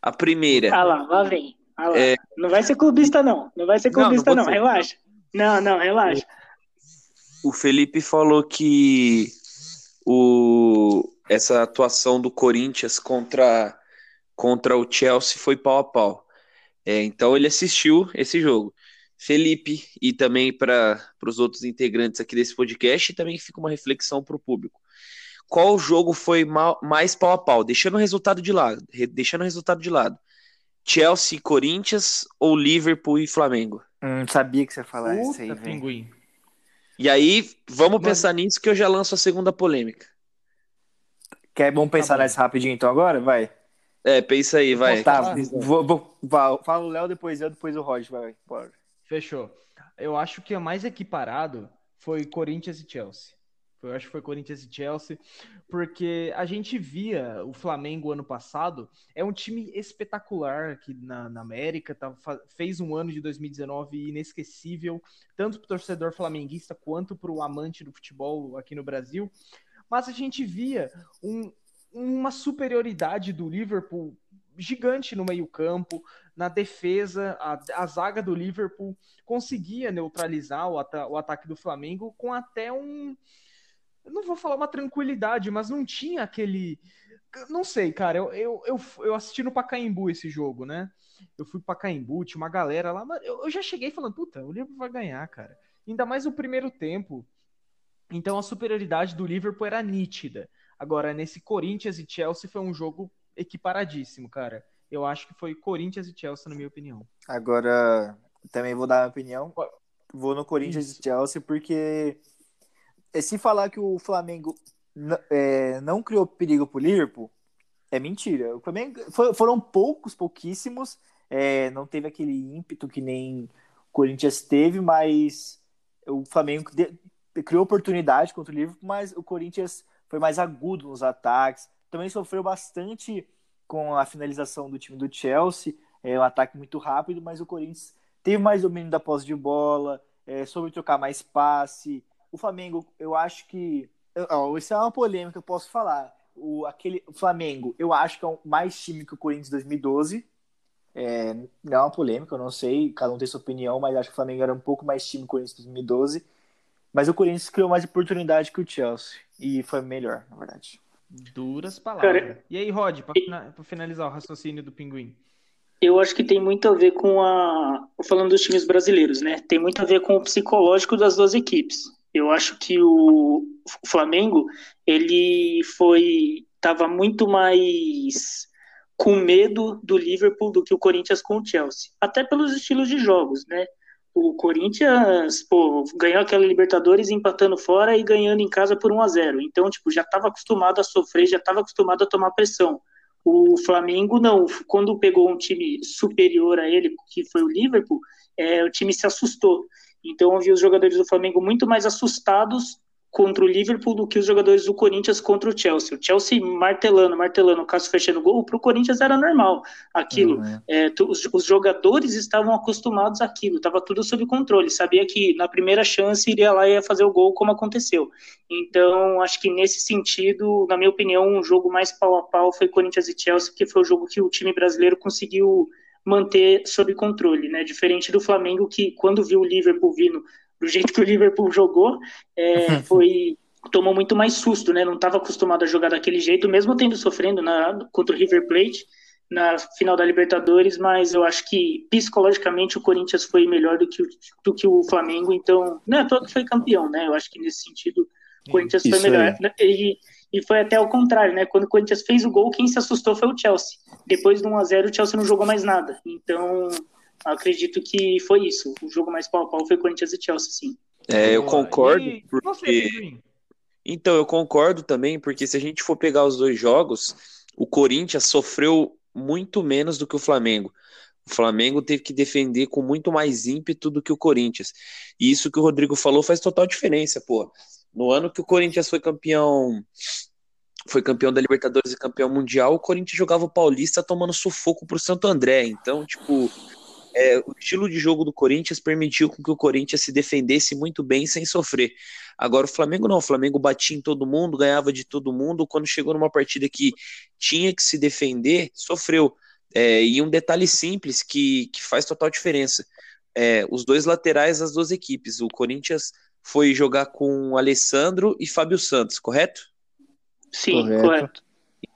A primeira.
Ah lá, lá vem. Ah lá. É... Não vai ser clubista, não. Não vai ser clubista, não. não. Ser. Relaxa. Não, não, relaxa.
O Felipe falou que o, essa atuação do Corinthians contra, contra o Chelsea foi pau a pau. É, então ele assistiu esse jogo. Felipe, e também para os outros integrantes aqui desse podcast, e também fica uma reflexão para o público. Qual jogo foi mal, mais pau a pau? Deixando o resultado de lado. Deixando o resultado de lado. Chelsea Corinthians ou Liverpool e Flamengo?
Hum, sabia que você ia falar Puta, isso aí, pinguim.
E aí, vamos Mas... pensar nisso que eu já lanço a segunda polêmica.
Quer bom pensar tá nessa rapidinho então agora? Vai.
É, pensa aí, vai.
Tá, vou, vou, vou, fala o Léo, depois eu, depois o Roger, vai. Bora.
Fechou. Eu acho que o mais equiparado foi Corinthians e Chelsea. Eu acho que foi Corinthians e Chelsea, porque a gente via o Flamengo ano passado, é um time espetacular aqui na, na América, tá, fez um ano de 2019 inesquecível, tanto para o torcedor flamenguista quanto para o amante do futebol aqui no Brasil mas a gente via um, uma superioridade do Liverpool gigante no meio-campo, na defesa, a, a, zaga do Liverpool conseguia neutralizar o, ata o ataque do Flamengo com até um. Não vou falar uma tranquilidade, mas não tinha aquele. Não sei, cara. Eu, eu, eu, eu assisti no Pacaembu esse jogo, né? Eu fui para Pacaembu, tinha uma galera lá, mas eu, eu já cheguei falando, puta, o Liverpool vai ganhar, cara. Ainda mais o primeiro tempo. Então a superioridade do Liverpool era nítida. Agora, nesse Corinthians e Chelsea foi um jogo equiparadíssimo, cara. Eu acho que foi Corinthians e Chelsea, na minha opinião.
Agora, também vou dar a minha opinião. Vou no Corinthians Isso. e Chelsea, porque se falar que o Flamengo é, não criou perigo pro Liverpool, é mentira. O Flamengo foram poucos, pouquíssimos. É, não teve aquele ímpeto que nem o Corinthians teve, mas o Flamengo criou oportunidade contra o Liverpool, mas o Corinthians foi mais agudo nos ataques. Também sofreu bastante com a finalização do time do Chelsea, é um ataque muito rápido, mas o Corinthians teve mais domínio da posse de bola, é, soube trocar mais passe. O Flamengo, eu acho que. Ó, isso é uma polêmica eu posso falar. O, aquele, o Flamengo, eu acho que é mais time que o Corinthians 2012. É, não é uma polêmica, eu não sei, cada um tem sua opinião, mas acho que o Flamengo era um pouco mais time que o Corinthians 2012. Mas o Corinthians criou mais oportunidade que o Chelsea. E foi melhor, na verdade.
Duras palavras. E aí, Rod, para finalizar o raciocínio do Pinguim?
Eu acho que tem muito a ver com a. Falando dos times brasileiros, né? Tem muito a ver com o psicológico das duas equipes. Eu acho que o Flamengo, ele foi. Tava muito mais com medo do Liverpool do que o Corinthians com o Chelsea. Até pelos estilos de jogos, né? o Corinthians, pô, ganhou aquela Libertadores empatando fora e ganhando em casa por 1 a 0. Então, tipo, já estava acostumado a sofrer, já estava acostumado a tomar pressão. O Flamengo não, quando pegou um time superior a ele, que foi o Liverpool, é, o time se assustou. Então, eu vi os jogadores do Flamengo muito mais assustados contra o Liverpool do que os jogadores do Corinthians contra o Chelsea. O Chelsea martelando, martelando, o caso fechando gol, para o Corinthians era normal aquilo. Uhum. É, os, os, jogadores estavam acostumados àquilo, estava tudo sob controle, sabia que na primeira chance iria lá e ia fazer o gol, como aconteceu. Então, acho que nesse sentido, na minha opinião, um jogo mais pau a pau foi Corinthians e Chelsea, porque foi o jogo que o time brasileiro conseguiu manter sob controle, né? Diferente do Flamengo, que quando viu o Liverpool vindo do jeito que o Liverpool jogou, é, foi tomou muito mais susto, né? Não estava acostumado a jogar daquele jeito, mesmo tendo sofrendo na, contra o River Plate na final da Libertadores, mas eu acho que psicologicamente o Corinthians foi melhor do que o, do que o Flamengo, então não é todo que foi campeão, né? Eu acho que nesse sentido o Corinthians foi melhor. E, e foi até o contrário, né? Quando o Corinthians fez o gol, quem se assustou foi o Chelsea. Depois do 1x0, o Chelsea não jogou mais nada. Então, acredito que foi isso. O jogo mais pau a pau foi Corinthians e Chelsea, sim.
É, eu concordo, e... porque... Então, eu concordo também, porque se a gente for pegar os dois jogos, o Corinthians sofreu muito menos do que o Flamengo. O Flamengo teve que defender com muito mais ímpeto do que o Corinthians. E isso que o Rodrigo falou faz total diferença, pô. No ano que o Corinthians foi campeão, foi campeão da Libertadores e campeão mundial, o Corinthians jogava o Paulista tomando sufoco pro Santo André. Então, tipo, é, o estilo de jogo do Corinthians permitiu que o Corinthians se defendesse muito bem sem sofrer. Agora o Flamengo não, o Flamengo batia em todo mundo, ganhava de todo mundo. Quando chegou numa partida que tinha que se defender, sofreu. É, e um detalhe simples que, que faz total diferença: é, os dois laterais das duas equipes. O Corinthians foi jogar com Alessandro e Fábio Santos, correto?
Sim, correto. correto.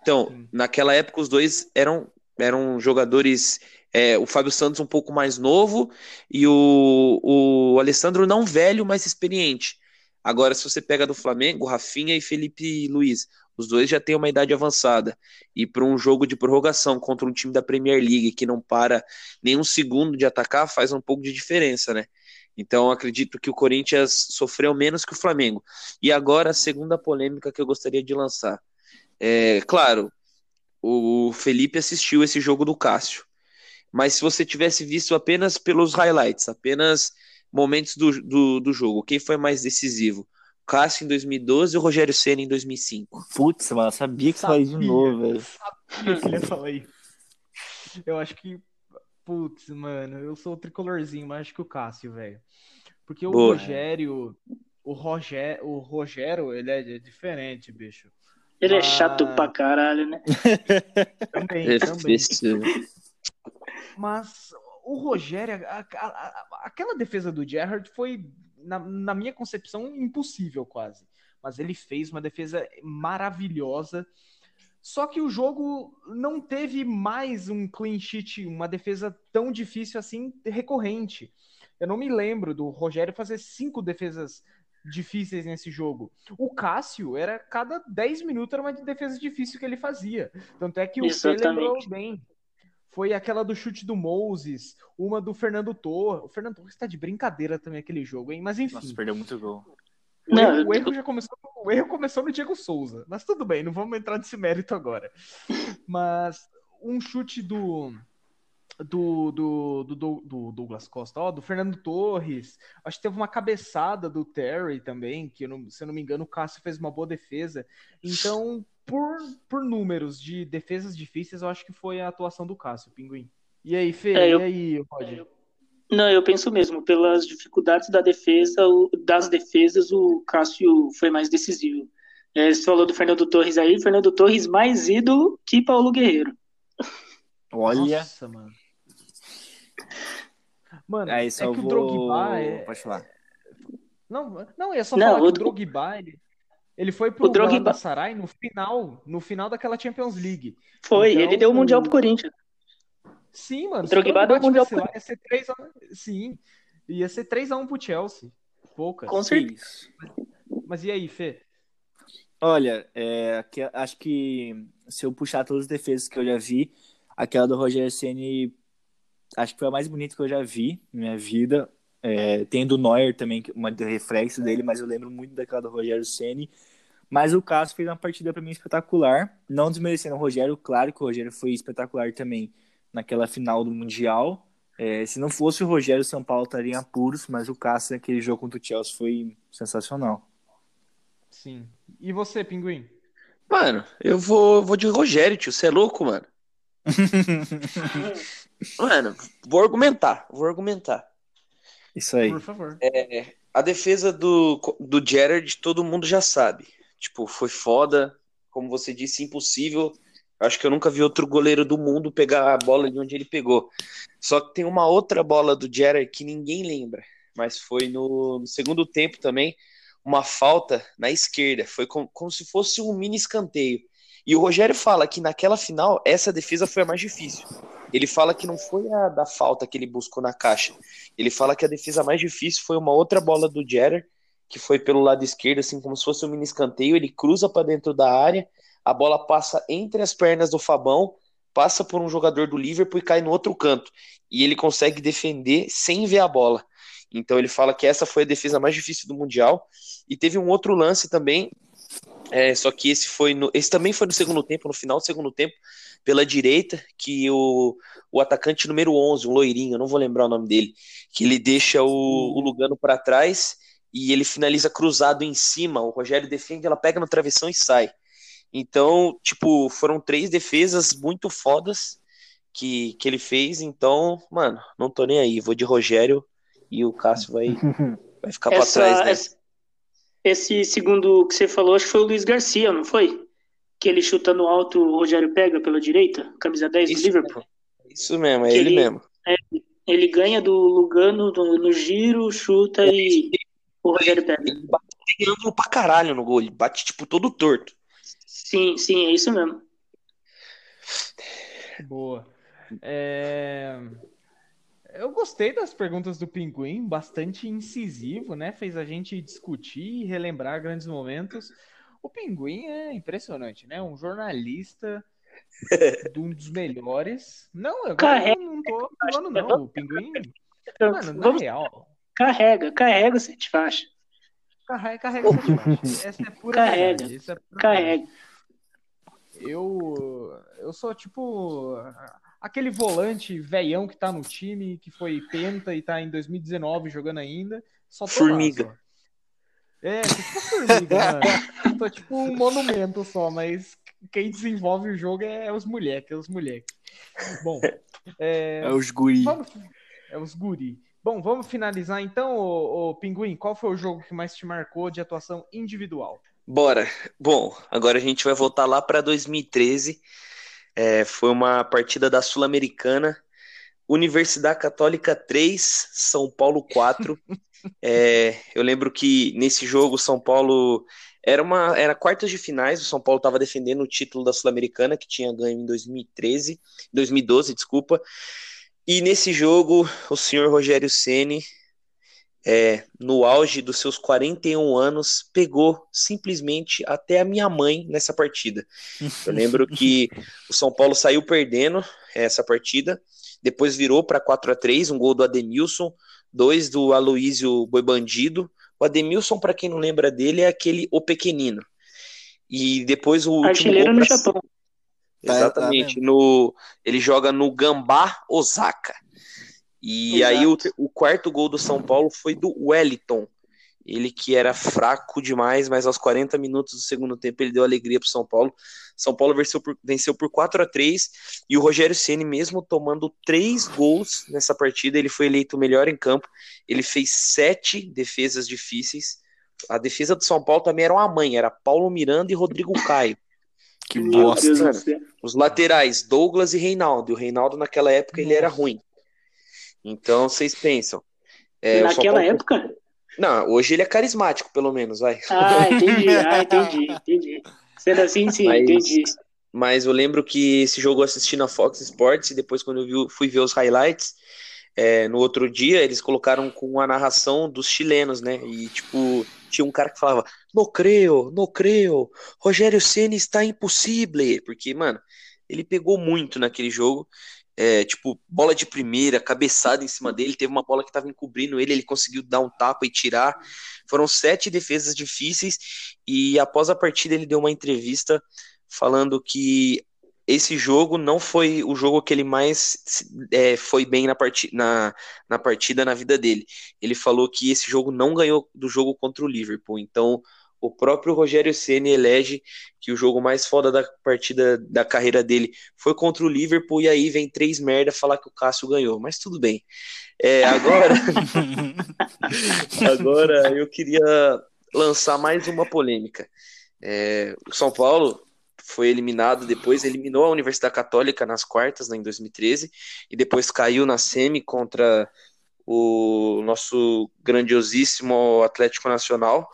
Então, naquela época, os dois eram, eram jogadores é, o Fábio Santos um pouco mais novo e o, o Alessandro não velho, mas experiente. Agora, se você pega do Flamengo, Rafinha e Felipe Luiz, os dois já têm uma idade avançada. E para um jogo de prorrogação contra um time da Premier League que não para nenhum segundo de atacar, faz um pouco de diferença, né? Então, acredito que o Corinthians sofreu menos que o Flamengo. E agora, a segunda polêmica que eu gostaria de lançar. É, claro, o Felipe assistiu esse jogo do Cássio mas se você tivesse visto apenas pelos highlights, apenas momentos do, do, do jogo, quem foi mais decisivo? Cássio em 2012 ou Rogério Senna em 2005?
Putz, mano, sabia que sabia, de novo, velho.
Sabia que ele ia falar isso. Eu acho que, putz, mano, eu sou o tricolorzinho, mas acho que o Cássio, velho. Porque o Boa. Rogério, o Rogério, o Rogério, ele é diferente, bicho.
Ele é chato pra caralho, né?
Também,
É
também. Mas o Rogério, a- a- aquela defesa do Gerrard foi, na, na minha concepção, impossível quase. Mas ele fez uma defesa maravilhosa. Só que o jogo não teve mais um clean sheet, uma defesa tão difícil assim, recorrente. Eu não me lembro do Rogério fazer cinco defesas difíceis nesse jogo. O Cássio era cada 10 minutos era uma defesa difícil que ele fazia. Tanto é que o Fê lembrou
Exatamente.
bem. Foi aquela do chute do Moses, uma do Fernando Torres. O Fernando Torres tá de brincadeira também aquele jogo, hein? Mas enfim.
Nossa, perdeu muito gol.
O,
Não,
erro, o
eu-
erro já começou, o erro começou no Diego Souza, mas tudo bem, não vamos entrar nesse mérito agora. Mas um chute do do, do, do, do- do Douglas Costa, ó, do Fernando Torres, acho que teve uma cabeçada do Terry também, que eu não- se eu não me engano o Cássio fez uma boa defesa. Então, por, por números de defesas difíceis, eu acho que foi a atuação do Cássio, Pinguim. E aí, Fê?
É, eu-
E aí, Roger?
Não, eu penso mesmo, pelas dificuldades da defesa, o- das defesas, o Cássio foi mais decisivo. É, você falou do Fernando Torres aí, Fernando Torres mais ídolo que Paulo Guerreiro.
Olha.
Nossa, mano. Mano,
Aí
é
só
que o
vou...
Drogba é...
Pode falar.
Não, não, é só
Não,
falar que
o
o
Dro-
Drogba, ele, ele foi pro
O Drogba-
Galatasaray no final, no final daquela Champions League.
Foi,
Então,
ele deu o Mundial pro Corinthians.
Sim, mano.
O Drogba deu o Mundial
ia ser 3 a... Sim, ia ser 3x1 pro Chelsea. Poucas.
Com certeza.
Isso.
Mas e aí, Fê?
Olha, é, que- acho que se eu puxar todas as defesas que eu já vi, aquela do Rogério Ceni acho que foi a mais bonita que eu já vi na minha vida. É, tem do Neuer também, que- uma de reflexo dele, mas eu lembro muito daquela do Rogério Ceni. Mas o Cássio fez uma partida para mim espetacular, não desmerecendo o Rogério, claro que o Rogério foi espetacular também naquela final do Mundial. É, se não fosse o Rogério, o São Paulo estaria em apuros, mas o Cássio naquele jogo contra o Chelsea foi sensacional.
Sim. E você, Pinguim?
Mano, eu vou, vou de Rogério, tio. Você é louco, mano? Mano, vou argumentar, vou argumentar.
Isso aí.
Por favor.
A defesa do, do Gerard, todo mundo já sabe. Tipo, foi foda. Como você disse, impossível. Acho que eu nunca vi outro goleiro do mundo pegar a bola de onde ele pegou. Só que tem uma outra bola do Gerard que ninguém lembra. Mas foi no, no segundo tempo também. Uma falta na esquerda. Foi com- como se fosse um mini escanteio. E o Rogério fala que naquela final, essa defesa foi a mais difícil. Ele fala que não foi a da falta que ele buscou na caixa. Ele fala que a defesa mais difícil foi uma outra bola do Gerard, que foi pelo lado esquerdo, assim como se fosse um mini escanteio. Ele cruza para dentro da área, a bola passa entre as pernas do Fabão, passa por um jogador do Liverpool e cai no outro canto. E ele consegue defender sem ver a bola. Então ele fala que essa foi a defesa mais difícil do Mundial. E teve um outro lance também, é, só que esse foi no, esse também foi no segundo tempo, no final do segundo tempo, pela direita, que o, o atacante número 11, um loirinho, não vou lembrar o nome dele, que ele deixa o, o Lugano para trás e ele finaliza cruzado em cima. O Rogério defende, ela pega no travessão e sai. Então, tipo, foram três defesas muito fodas que, que ele fez. Então, mano, não tô nem aí. Vou de Rogério e o Cássio vai, vai ficar para trás, né?
essa- esse segundo que você falou, acho que foi o Luiz Garcia, não foi? Que ele chuta no alto, o Rogério pega pela direita, camisa 10 do
Isso
Liverpool.
Isso mesmo, é
Que
ele
ele-
mesmo.
Ele ganha do Lugano no, no giro, chuta e o Rogério pega.
Ele bate ângulo pra caralho no gol. Ele bate, tipo, todo torto.
Sim, sim, é isso mesmo.
Boa. É, Eu gostei das perguntas do Pinguim, bastante incisivo, né? Fez a gente discutir e relembrar grandes momentos. O Pinguim é impressionante, né? Um jornalista de um dos melhores. Não, agora
Carrega.
eu não tô falando, não. O Pinguim, mano, na
Vamos,
real,
carrega, carrega o sete faixa.
carrega, carrega essa parte. Essa é pura
Carrega.
verdade. É pura
Carrega.
Eu, eu sou tipo aquele volante veião que tá no time, que foi penta e tá em 2019 jogando ainda. Só tô lá,
Formiga.
só. É, tipo formiga, mano. Tô tipo um monumento só, mas quem desenvolve o jogo é os moleques, é os moleques. Bom, é,
É os guri.
vamos, é os guri. Bom, vamos finalizar então, ô, ô, Pinguim. Qual foi o jogo que mais te marcou de atuação individual?
Bora. Bom, agora a gente vai voltar lá para 2013. É, foi uma partida da Sul-Americana. Universidade Católica 3, São Paulo 4. é, eu lembro que nesse jogo São Paulo era uma era quartas de finais, o São Paulo estava defendendo o título da Sul-Americana que tinha ganho em 2013, 2012, desculpa. E nesse jogo o senhor Rogério Ceni é, no auge dos seus 41 anos, pegou simplesmente até a minha mãe nessa partida. Eu lembro que o São Paulo saiu perdendo essa partida, depois virou para 4 a 3 um gol do Ademilson, dois do Aloísio Boi Bandido. O Ademilson, para quem não lembra dele, é aquele o pequenino. E depois o
Artilheiro no pra... Japão.
Exatamente, tá, tá no ele joga no Gambá Osaka. E Exato. aí o, o, quarto gol do São Paulo foi do Wellington. Ele que era fraco demais, mas aos 40 minutos do segundo tempo ele deu alegria para o São Paulo. São Paulo venceu por, venceu por 4 a 3 e o Rogério Ceni mesmo tomando três gols nessa partida, ele foi eleito o melhor em campo. Ele fez sete defesas difíceis. A defesa do São Paulo também era uma mãe, era Paulo Miranda e Rodrigo Caio.
Que bosta.
Os laterais, Douglas e Reinaldo. E o Reinaldo naquela época Nossa. ele era ruim. Então, vocês pensam.
É, Naquela Paulo... época?
Não, hoje ele é carismático, pelo menos, vai.
Ah, entendi, ah, entendi, entendi. Sendo assim, sim, mas, entendi.
Mas eu lembro que esse jogo eu assisti na Fox Sports e depois, quando eu fui ver os highlights, é, no outro dia eles colocaram com a narração dos chilenos, né? E, tipo, tinha um cara que falava: No creio, no creio, Rogério Ceni está impossível. Porque, mano, ele pegou muito naquele jogo é, tipo, bola de primeira, cabeçada em cima dele, teve uma bola que estava encobrindo ele, ele conseguiu dar um tapa e tirar. Foram sete defesas difíceis e após a partida ele deu uma entrevista falando que esse jogo não foi o jogo que ele mais é, foi bem na, partida, na, na partida na vida dele. Ele falou que esse jogo não ganhou do jogo contra o Liverpool. Então, o próprio Rogério Ceni elege que o jogo mais foda da partida da carreira dele foi contra o Liverpool e aí vem três merda falar que o Cássio ganhou, mas tudo bem. É, agora, agora eu queria lançar mais uma polêmica. É, o São Paulo foi eliminado depois, eliminou a Universidade Católica nas quartas, né, em 2013, e depois caiu na semi contra o nosso grandiosíssimo Atlético Nacional.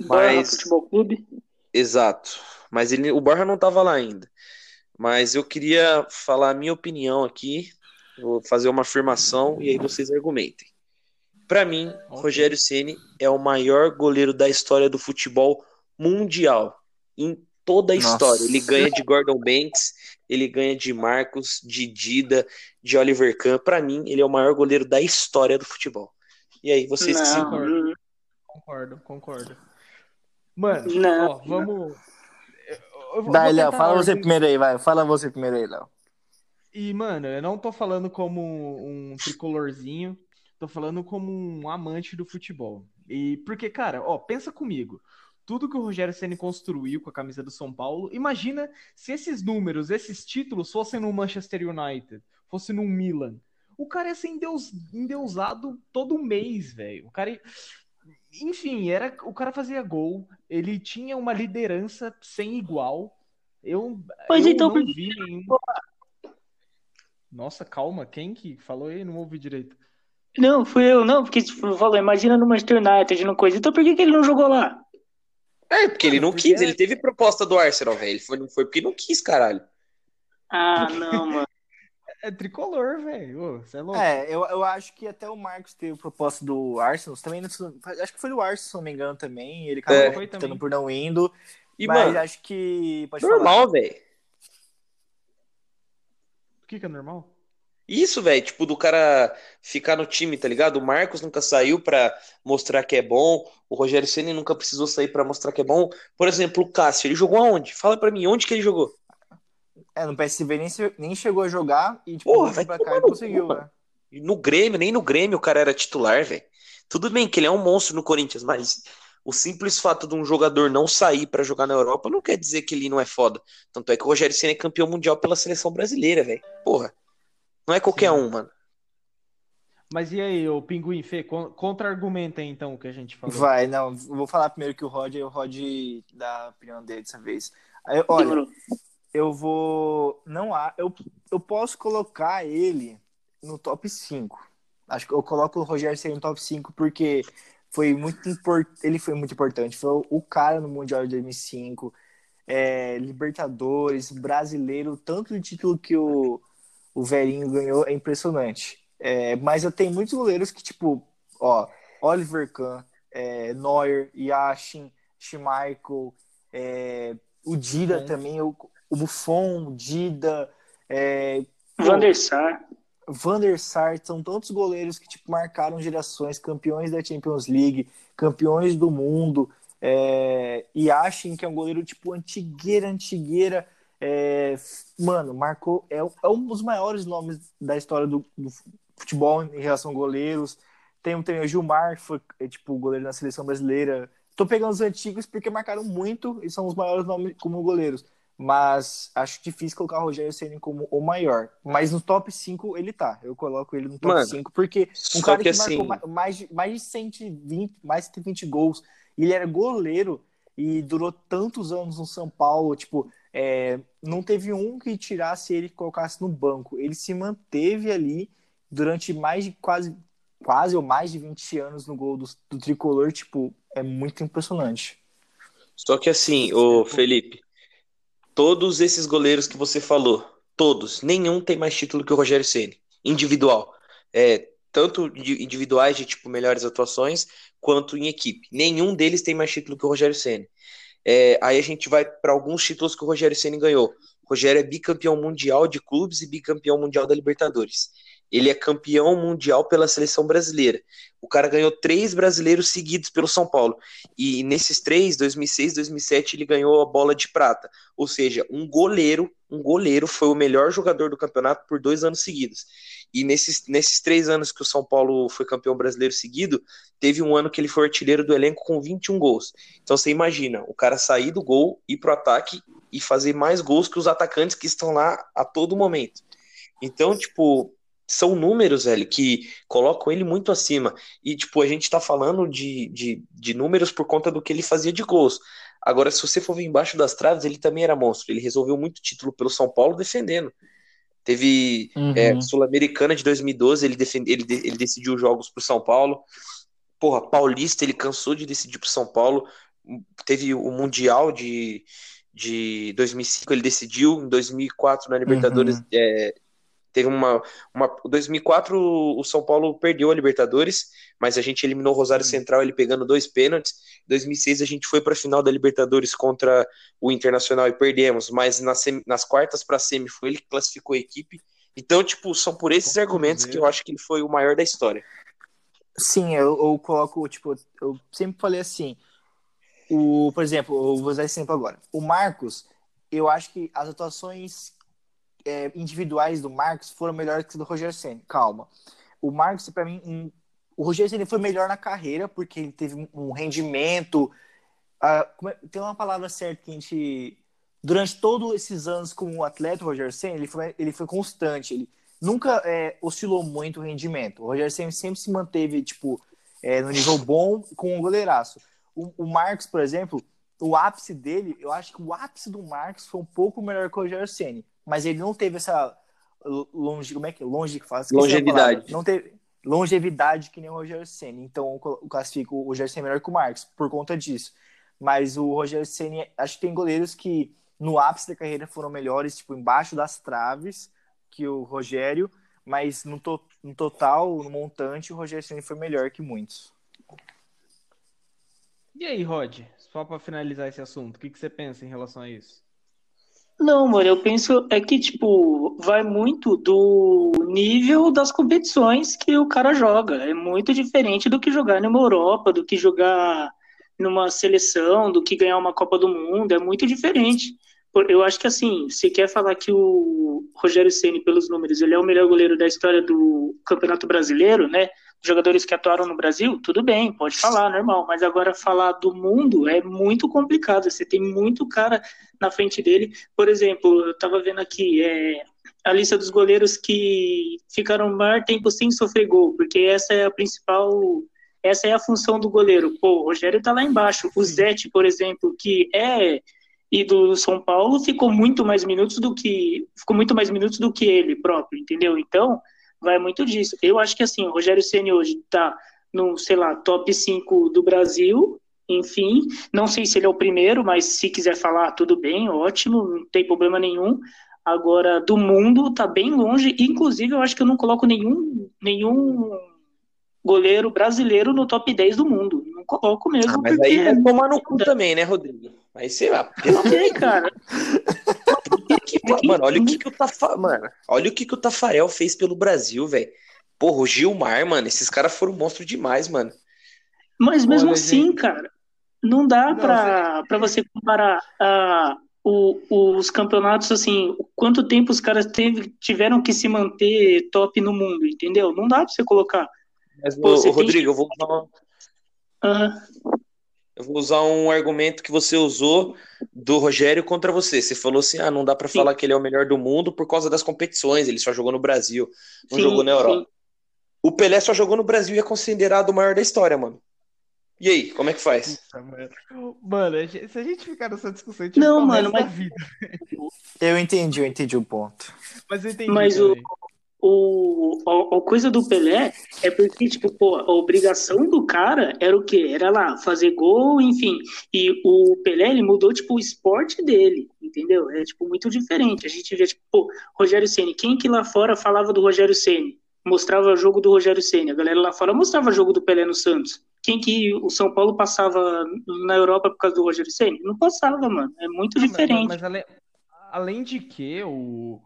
Barra mas... Futebol Clube.
Exato. Mas ele, o Barra não estava lá ainda. Mas eu queria falar a minha opinião aqui, vou fazer uma afirmação e aí vocês argumentem. Para mim, Rogério Ceni é o maior goleiro da história do futebol mundial. Em toda a Nossa. história. Ele ganha de Gordon Banks, ele ganha de Marcos, de Dida, de Oliver Kahn. Para mim, ele é o maior goleiro da história do futebol. E aí, vocês
não, que se concordo. Concordo, concordo. Mano, não, ó, vamos.
Daí, Léo, fala você primeiro aí, vai. Fala você primeiro aí, Léo.
E, mano, eu não tô falando como um tricolorzinho, tô falando como um amante do futebol. E porque, cara, ó, pensa comigo tudo que o Rogério Ceni construiu com a camisa do São Paulo. Imagina se esses números, esses títulos fossem no Manchester United, fosse no Milan. O cara ia ser endeus, endeusado todo mês, velho. O cara enfim, era o cara fazia gol, ele tinha uma liderança sem igual. Eu,
pois
eu
então,
não vi nenhum... Nossa, calma, quem que falou aí? Não ouvi direito.
Não, fui eu, não, porque tipo, falou, imagina no Manchester United, não coisa. Então por que, que ele não jogou lá?
É, porque ele não quis, ele teve proposta do Arsenal, velho. Foi, não foi porque não quis, caralho.
Ah, não, mano.
É tricolor, velho. Você é louco.
É, eu, eu acho que até o Marcos teve proposta do Arsenal. Também, acho que foi do Arsenal, se não me engano, também. Ele acabou é. por não indo. E, mas mano, acho que.
Pode normal, velho.
O que, que é normal?
Isso, velho, tipo, do cara ficar no time, tá ligado? O Marcos nunca saiu pra mostrar que é bom, o Rogério Ceni nunca precisou sair pra mostrar que é bom. Por exemplo, o Cássio, ele jogou aonde? Fala pra mim, onde que ele jogou?
É, no PSV nem, nem chegou a jogar e, tipo, Porra, vai pra cá e conseguiu, né?
No Grêmio, nem no Grêmio o cara era titular, velho. Tudo bem que ele é um monstro no Corinthians, mas o simples fato de um jogador não sair para jogar na Europa não quer dizer que ele não é foda. Tanto é que o Rogério Ceni é campeão mundial pela seleção brasileira, velho. Porra. Não é qualquer Sim. um, mano.
Mas e aí, o Pinguim Fê, contra-argumenta então o que a gente falou.
Vai, não, vou falar primeiro que o Rod, o Rod dá a opinião dele dessa vez. Aí, olha, eu vou. Não há. Eu, eu posso colocar ele no top 5. Acho que eu coloco o Rogério Ceni no top 5 porque foi muito importante. Ele foi muito importante. Foi o cara no Mundial de 2005. É, Libertadores, brasileiro, tanto de título que o, o velhinho ganhou é impressionante. É, mas eu tenho muitos goleiros que, tipo, ó, Oliver Kahn, é, Neuer, Yashin, Schmeichel, é, o Dida também, o, o Buffon, o Dida, é,
Van der Sar.
Van der Sar, são tantos goleiros que tipo, marcaram gerações, campeões da Champions League, campeões do mundo, é, e achem que é um goleiro tipo antigueira, antigueira, é, mano, marcou, é, é, um dos maiores nomes da história do, do futebol em relação a goleiros. Tem, tem o Gilmar, que foi é, tipo goleiro na seleção brasileira. Tô pegando os antigos porque marcaram muito e são os maiores nomes como goleiros mas acho difícil colocar o Rogério Ceni como o maior. Mas no top 5 ele tá. Eu coloco ele no top Mano, 5 porque um cara que, que assim... marcou mais de, mais de 120, mais de 120 gols, e ele era goleiro e durou tantos anos no São Paulo, tipo, é, não teve um que tirasse ele e colocasse no banco. Ele se manteve ali durante mais de quase quase ou mais de 20 anos no gol do, do tricolor, tipo, é muito impressionante.
Só que assim, o Felipe, Todos esses goleiros que você falou, todos, nenhum tem mais título que o Rogério Ceni, individual. É, tanto individuais de tipo melhores atuações, quanto em equipe. Nenhum deles tem mais título que o Rogério Ceni. É, aí a gente vai para alguns títulos que o Rogério Ceni ganhou. O Rogério é bicampeão mundial de clubes e bicampeão mundial da Libertadores. Ele é campeão mundial pela seleção brasileira. O cara ganhou três brasileiros seguidos pelo São Paulo. E nesses três, 2006, 2007, ele ganhou a bola de prata. Ou seja, um goleiro, um goleiro foi o melhor jogador do campeonato por dois anos seguidos. E nesses, nesses três anos que o São Paulo foi campeão brasileiro seguido, teve um ano que ele foi artilheiro do elenco com 21 gols. Então você imagina, o cara sair do gol, ir pro ataque e fazer mais gols que os atacantes que estão lá a todo momento. Então, tipo, são números, velho, que colocam ele muito acima. E, tipo, a gente tá falando de, de, de números por conta do que ele fazia de gols. Agora, se você for ver embaixo das traves, ele também era monstro. Ele resolveu muito título pelo São Paulo defendendo. Teve uhum. é, Sul-Americana de 2012, ele, defend, ele, ele decidiu jogos pro São Paulo. Porra, Paulista, ele cansou de decidir pro São Paulo. Teve o Mundial de, de 2005, ele decidiu. Em 2004, na Libertadores, uhum. é, Teve uma, uma. 2004 o São Paulo perdeu a Libertadores, mas a gente eliminou o Rosário Central ele pegando dois pênaltis. Em 2006 a gente foi para a final da Libertadores contra o Internacional e perdemos, mas nas, nas quartas para semi foi ele que classificou a equipe. Então, tipo, são por esses argumentos que eu acho que ele foi o maior da história.
Sim, eu, eu coloco, tipo, eu sempre falei assim, o, por exemplo, eu vou usar esse exemplo agora. O Marcos, eu acho que as atuações é, individuais do Marcos foram melhores que do Roger Senna. Calma. O Marcos, para mim, um, o Roger Senna foi melhor na carreira, porque ele teve um rendimento. Uh, é, tem uma palavra certa que a gente. Durante todos esses anos como atleta, o Roger Senna, ele foi, ele foi constante. Ele nunca é, oscilou muito o rendimento. O Roger Senna sempre se manteve, tipo, é, no nível bom com um goleiraço. O, o Marcos, por exemplo, o ápice dele, eu acho que o ápice do Marcos foi um pouco melhor que o Roger Senna mas ele não teve essa longe, como é que longe que faz?
Longevidade.
Não teve longevidade que nem o Rogério Senna. Então eu classifico o Rogério Senna melhor que o Marcos por conta disso. Mas o Rogério Senna, acho que tem goleiros que no ápice da carreira foram melhores, tipo embaixo das traves que o Rogério, mas no, to no total, no montante, o Rogério Senna foi melhor que muitos.
E aí, Rod, só para finalizar esse assunto, o que, que você pensa em relação a isso?
Não, mano, eu penso é que, tipo, vai muito do nível das competições que o cara joga. É muito diferente do que jogar numa Europa, do que jogar numa seleção, do que ganhar uma Copa do Mundo. É muito diferente. Eu acho que, assim, você quer falar que o Rogério Ceni pelos números, ele é o melhor goleiro da história do Campeonato Brasileiro, né? Jogadores que atuaram no Brasil, tudo bem, pode falar, normal. Mas agora falar do mundo é muito complicado. Você tem muito cara na frente dele. Por exemplo, eu estava vendo aqui, é, a lista dos goleiros que ficaram maior tempo sem sofrer gol, porque essa é a principal, essa é a função do goleiro. Pô, o Rogério tá lá embaixo. O Zete, por exemplo, que é e do São Paulo ficou muito mais minutos do que ficou muito mais minutos do que ele próprio, entendeu? Então, vai muito disso. Eu acho que assim, o Rogério Ceni hoje tá no, sei lá, top 5 do Brasil, enfim, não sei se ele é o primeiro, mas se quiser falar, tudo bem, ótimo, não tem problema nenhum. Agora, do mundo, tá bem longe. Inclusive, eu acho que eu não coloco nenhum, nenhum goleiro brasileiro no top 10 do mundo. Não coloco mesmo. Ah,
mas
porque...
aí é tomar no cu também, né, Rodrigo? Mas sei lá.
Ok, cara.
Mano, olha o que, que o Tafa... Mano, olha o que, que o Tafarel fez pelo Brasil, velho. Porra, o Gilmar, mano, esses caras foram monstro demais, mano.
Mas mesmo olha, assim, gente... cara, não dá não, pra, você... pra você comparar a, o, os campeonatos, assim, quanto tempo os caras teve, tiveram que se manter top no mundo, entendeu? Não dá pra você colocar.
Mas, Pô, você Rodrigo, tem... eu vou usar uma... uhum. Eu vou usar um argumento que você usou do Rogério contra você. Você falou assim: ah, não dá para falar que ele é o melhor do mundo por causa das competições. Ele só jogou no Brasil, não sim, jogou na Europa. Sim. O Pelé só jogou no Brasil e é considerado o maior da história, mano. E aí, como é que faz?
Mano, se a gente ficar nessa discussão, a gente
não, mano, mas...
vida. Eu entendi, eu entendi o ponto.
Mas eu entendi. Mas o, o, a, a, coisa do Pelé é porque, tipo, pô, a obrigação do cara era o quê? Era lá, fazer gol, enfim. E o Pelé, ele mudou, tipo, o esporte dele, entendeu? É, tipo, muito diferente. A gente vê, tipo, pô, Rogério Ceni Quem que lá fora falava do Rogério Ceni Mostrava o jogo do Rogério Ceni A galera lá fora mostrava o jogo do Pelé no Santos quem que o São Paulo passava na Europa por causa do Roger Ceni? Não passava, mano. É muito não, diferente.
Mas, mas além, além, de que o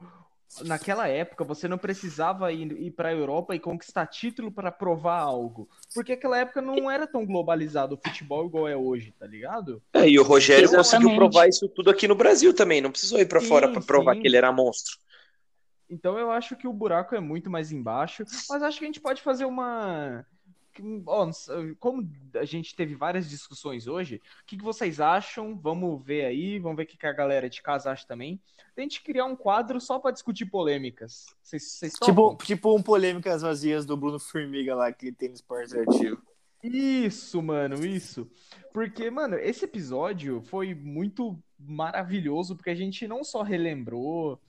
naquela época você não precisava ir, ir para a Europa e conquistar título para provar algo, porque aquela época não era tão globalizado o futebol igual é hoje, tá ligado?
É, e o Rogério Exatamente. conseguiu provar isso tudo aqui no Brasil também, não precisou ir para fora para provar sim. que ele era monstro.
Então eu acho que o buraco é muito mais embaixo, mas acho que a gente pode fazer uma ó, como a gente teve várias discussões hoje, o que, que, vocês acham? Vamos ver aí, vamos ver o que, que a galera de casa acha também. A gente criar um quadro só para discutir polêmicas. Vocês,
tipo, tipo um polêmicas vazias do Bruno Formiga lá que tem no Esporte Ativo.
Isso, mano, isso. Porque, mano, esse episódio foi muito maravilhoso, porque a gente não só relembrou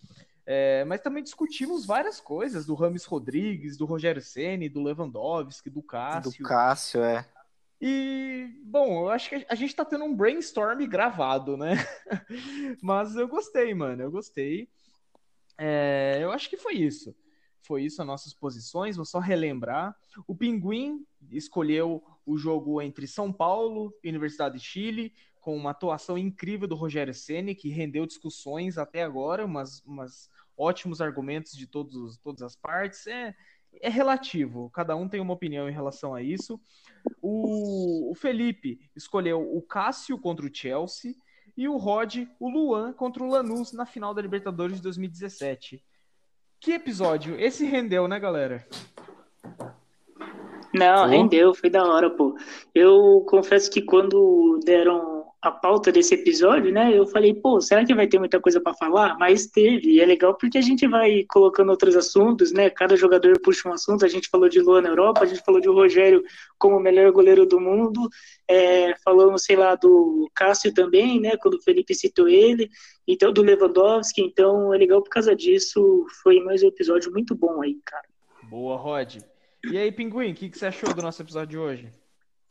é, mas também discutimos várias coisas do Rames Rodrigues, do Rogério Ceni, do Lewandowski, do Cássio.
Do Cássio, é.
E, bom, eu acho que a gente tá tendo um brainstorm gravado, né? Mas eu gostei, mano, eu gostei. É, eu acho que foi isso. Foi isso as nossas posições. Vou só relembrar. O Pinguim escolheu o jogo entre São Paulo e Universidade de Chile, com uma atuação incrível do Rogério Ceni que rendeu discussões até agora, umas, umas ótimos argumentos de todos, todas as partes. É, é relativo, cada um tem uma opinião em relação a isso. O, o Felipe escolheu o Cássio contra o Chelsea e o Rod, o Luan contra o Lanús na final da Libertadores de 2017. Que episódio? Esse rendeu, né, galera?
Não, rendeu, foi da hora, pô. Eu confesso que quando deram a pauta desse episódio, né? Eu falei, pô, será que vai ter muita coisa para falar? Mas teve, e é legal porque a gente vai colocando outros assuntos, né? Cada jogador puxa um assunto. A gente falou de Luan na Europa, a gente falou de Rogério como o melhor goleiro do mundo, é, falamos, sei lá, do Cássio também, né? Quando o Felipe citou ele, então do Lewandowski. Então é legal por causa disso. Foi mais um episódio muito bom aí, cara.
Boa, Rod. E aí, Pinguim, o que, que você achou do nosso episódio de hoje?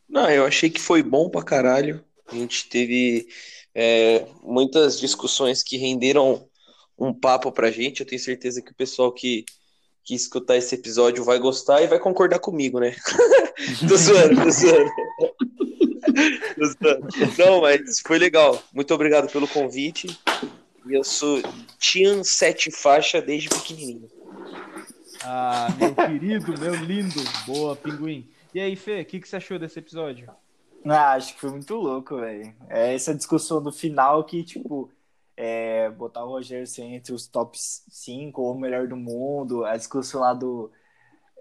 Não, eu achei que foi bom pra caralho. A gente teve é, muitas discussões que renderam um papo pra gente. Eu tenho certeza que o pessoal que, que escutar esse episódio vai gostar e vai concordar comigo, né? tô zoando, tô zoando. Não, mas foi legal. Muito obrigado pelo convite. Eu sou Tian Sete Faixa desde pequenininho.
Ah, meu querido, meu lindo. Boa, pinguim. E aí, Fê, o que, que você achou desse episódio?
Ah, acho que foi muito louco, velho. É essa discussão do final que, tipo, é, botar o Rogério assim, entre os top 5 ou o melhor do mundo, a discussão lá do,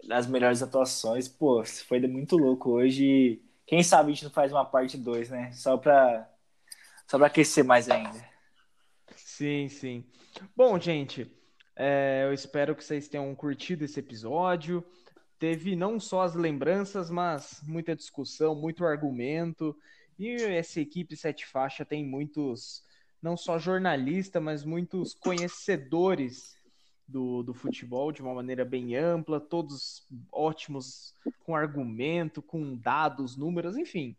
das melhores atuações, pô, foi muito louco hoje. Quem sabe a gente não faz uma parte 2, né? Só pra, só pra aquecer mais ainda.
Sim, sim. Bom, gente, É, eu espero que vocês tenham curtido esse episódio. Teve não só as lembranças, mas muita discussão, muito argumento. E essa equipe sete faixa tem muitos, não só jornalistas, mas muitos conhecedores do, do futebol de uma maneira bem ampla, todos ótimos com argumento, com dados, números, enfim.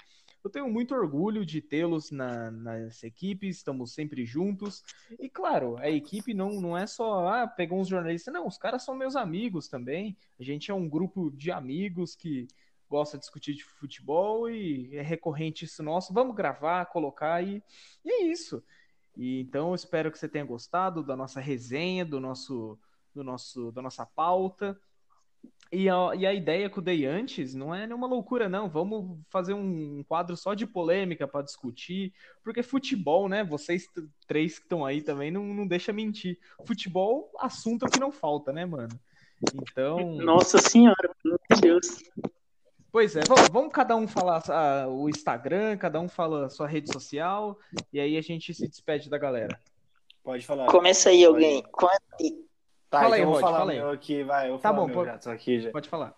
Eu tenho muito orgulho de tê-los na, nessa equipe, estamos sempre juntos. E claro, a equipe não, não é só, ah, pegou uns jornalistas, não, os caras são meus amigos também. A gente é um grupo de amigos que gosta de discutir de futebol e é recorrente isso nosso. Vamos gravar, colocar e, e é isso. E então eu espero que você tenha gostado da nossa resenha, do nosso, do nosso, da nossa pauta. E a, e a ideia que eu dei antes não é nenhuma loucura, não. Vamos fazer um quadro só de polêmica para discutir, porque futebol, né? Vocês três que estão aí também não, não deixa mentir. Futebol, assunto é que não falta, né, mano? Então.
Nossa senhora, meu Deus.
Pois é, vamos, vamos cada um falar uh, o Instagram, cada um fala a sua rede social, e aí a gente se despede da galera.
Pode falar.
Começa aí, alguém. Aí.
Tá, fala então aí, vou Rod, falar fala meu aqui, vai. Eu
tá bom,
pode, já, aqui já.
pode falar.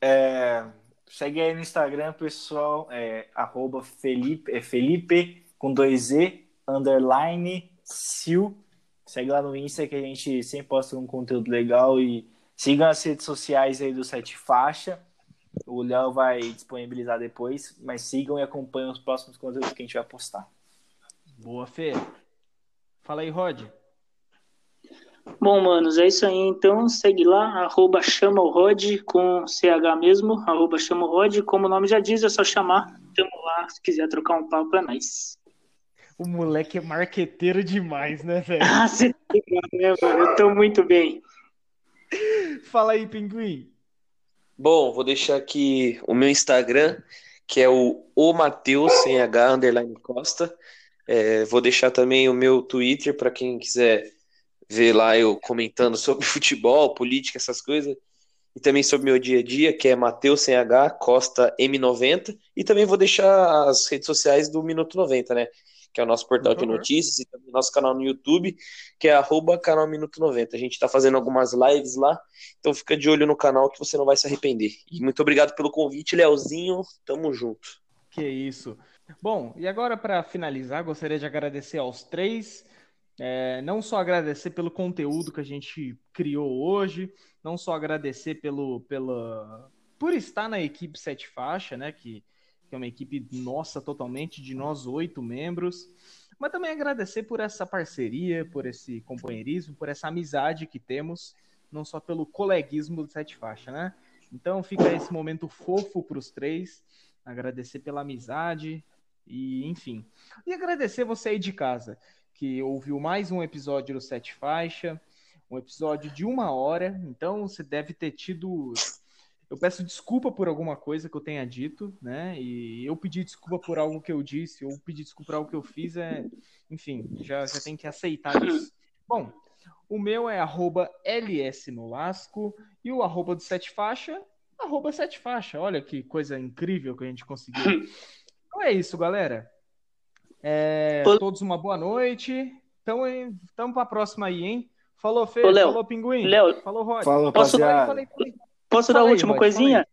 É, segue aí no Instagram, pessoal, é, arroba Felipe, é Felipe com dois E, underline, Sil. Segue lá no Insta que a gente sempre posta um conteúdo legal e sigam as redes sociais aí do Sete Faixa. O Léo vai disponibilizar depois, mas sigam e acompanhem os próximos conteúdos que a gente vai postar.
Boa, Fê. Fala aí, Rod.
Bom, manos, é isso aí. Então, segue lá, arroba chama o Rod, com CH mesmo, arroba chama o Rod. Como o nome já diz, é só chamar. Tamo lá, se quiser trocar um papo, é nóis.
O moleque é marqueteiro demais, né, velho?
Ah, você tá ligado, né, mano? Eu tô muito bem.
Fala aí, Pinguim.
Bom, vou deixar aqui o meu Instagram, que é o o Mateus, sem H, underline Costa. É, vou deixar também o meu Twitter para quem quiser ver lá eu comentando sobre futebol, política, essas coisas. E também sobre meu dia a dia, que é Mateus sem H, Costa M90. E também vou deixar as redes sociais do Minuto 90, né? Que é o nosso portal de notícias e também nosso canal no YouTube, que é arroba canal Minuto 90. A gente está fazendo algumas lives lá, então fica de olho no canal que você não vai se arrepender. E muito obrigado pelo convite, Leozinho. Tamo junto.
Que isso. Bom, e agora para finalizar, gostaria de agradecer aos três é, não só agradecer pelo conteúdo que a gente criou hoje, não só agradecer pelo, pela, por estar na equipe Sete Faixa, né? Que, que é uma equipe nossa totalmente, de nós oito membros, mas também agradecer por essa parceria, por esse companheirismo, por essa amizade que temos, não só pelo coleguismo do Sete Faixa, né? Então fica esse momento fofo para os três, agradecer pela amizade e enfim. E agradecer você aí de casa que ouviu mais um episódio do Sete Faixa, um episódio de uma hora, então você deve ter tido. Eu peço desculpa por alguma coisa que eu tenha dito, né? E eu pedir desculpa por algo que eu disse, ou pedir desculpa por algo que eu fiz, é. Enfim, já, já tem que aceitar isso. Bom, o meu é arroba LSNolasco e o arroba do Sete Faixa, arroba Sete Faixa. Olha que coisa incrível que a gente conseguiu. Então é isso, galera. É, todos uma boa noite. Então, estamos para a próxima aí, hein? Falou, Fê. Ô, falou, Pinguim.
Léo,
falou, Rod.
Falou, posso, falei, falei,
falei. posso dar a última Rod, coisinha?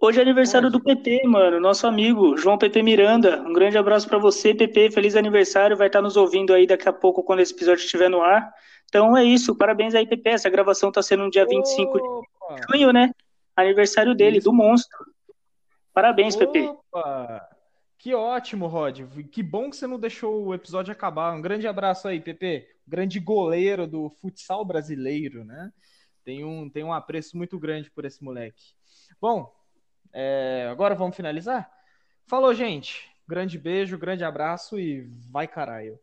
Hoje é aniversário Pode. do PP, mano, nosso amigo, João PP Miranda. Um grande abraço para você, PP. Feliz aniversário. Vai estar nos ouvindo aí daqui a pouco, quando esse episódio estiver no ar. Então é isso. Parabéns aí, PP. Essa gravação tá sendo no dia Opa. 25 de junho, né? Aniversário dele, isso. do monstro. Parabéns, Opa. PP.
Que ótimo, Rod. Que bom que você não deixou o episódio acabar. Um grande abraço aí, Pepe. Grande goleiro do futsal brasileiro, né? Tem um, tem um apreço muito grande por esse moleque. Bom, é, agora vamos finalizar? Falou, gente. Grande beijo, grande abraço e vai caralho.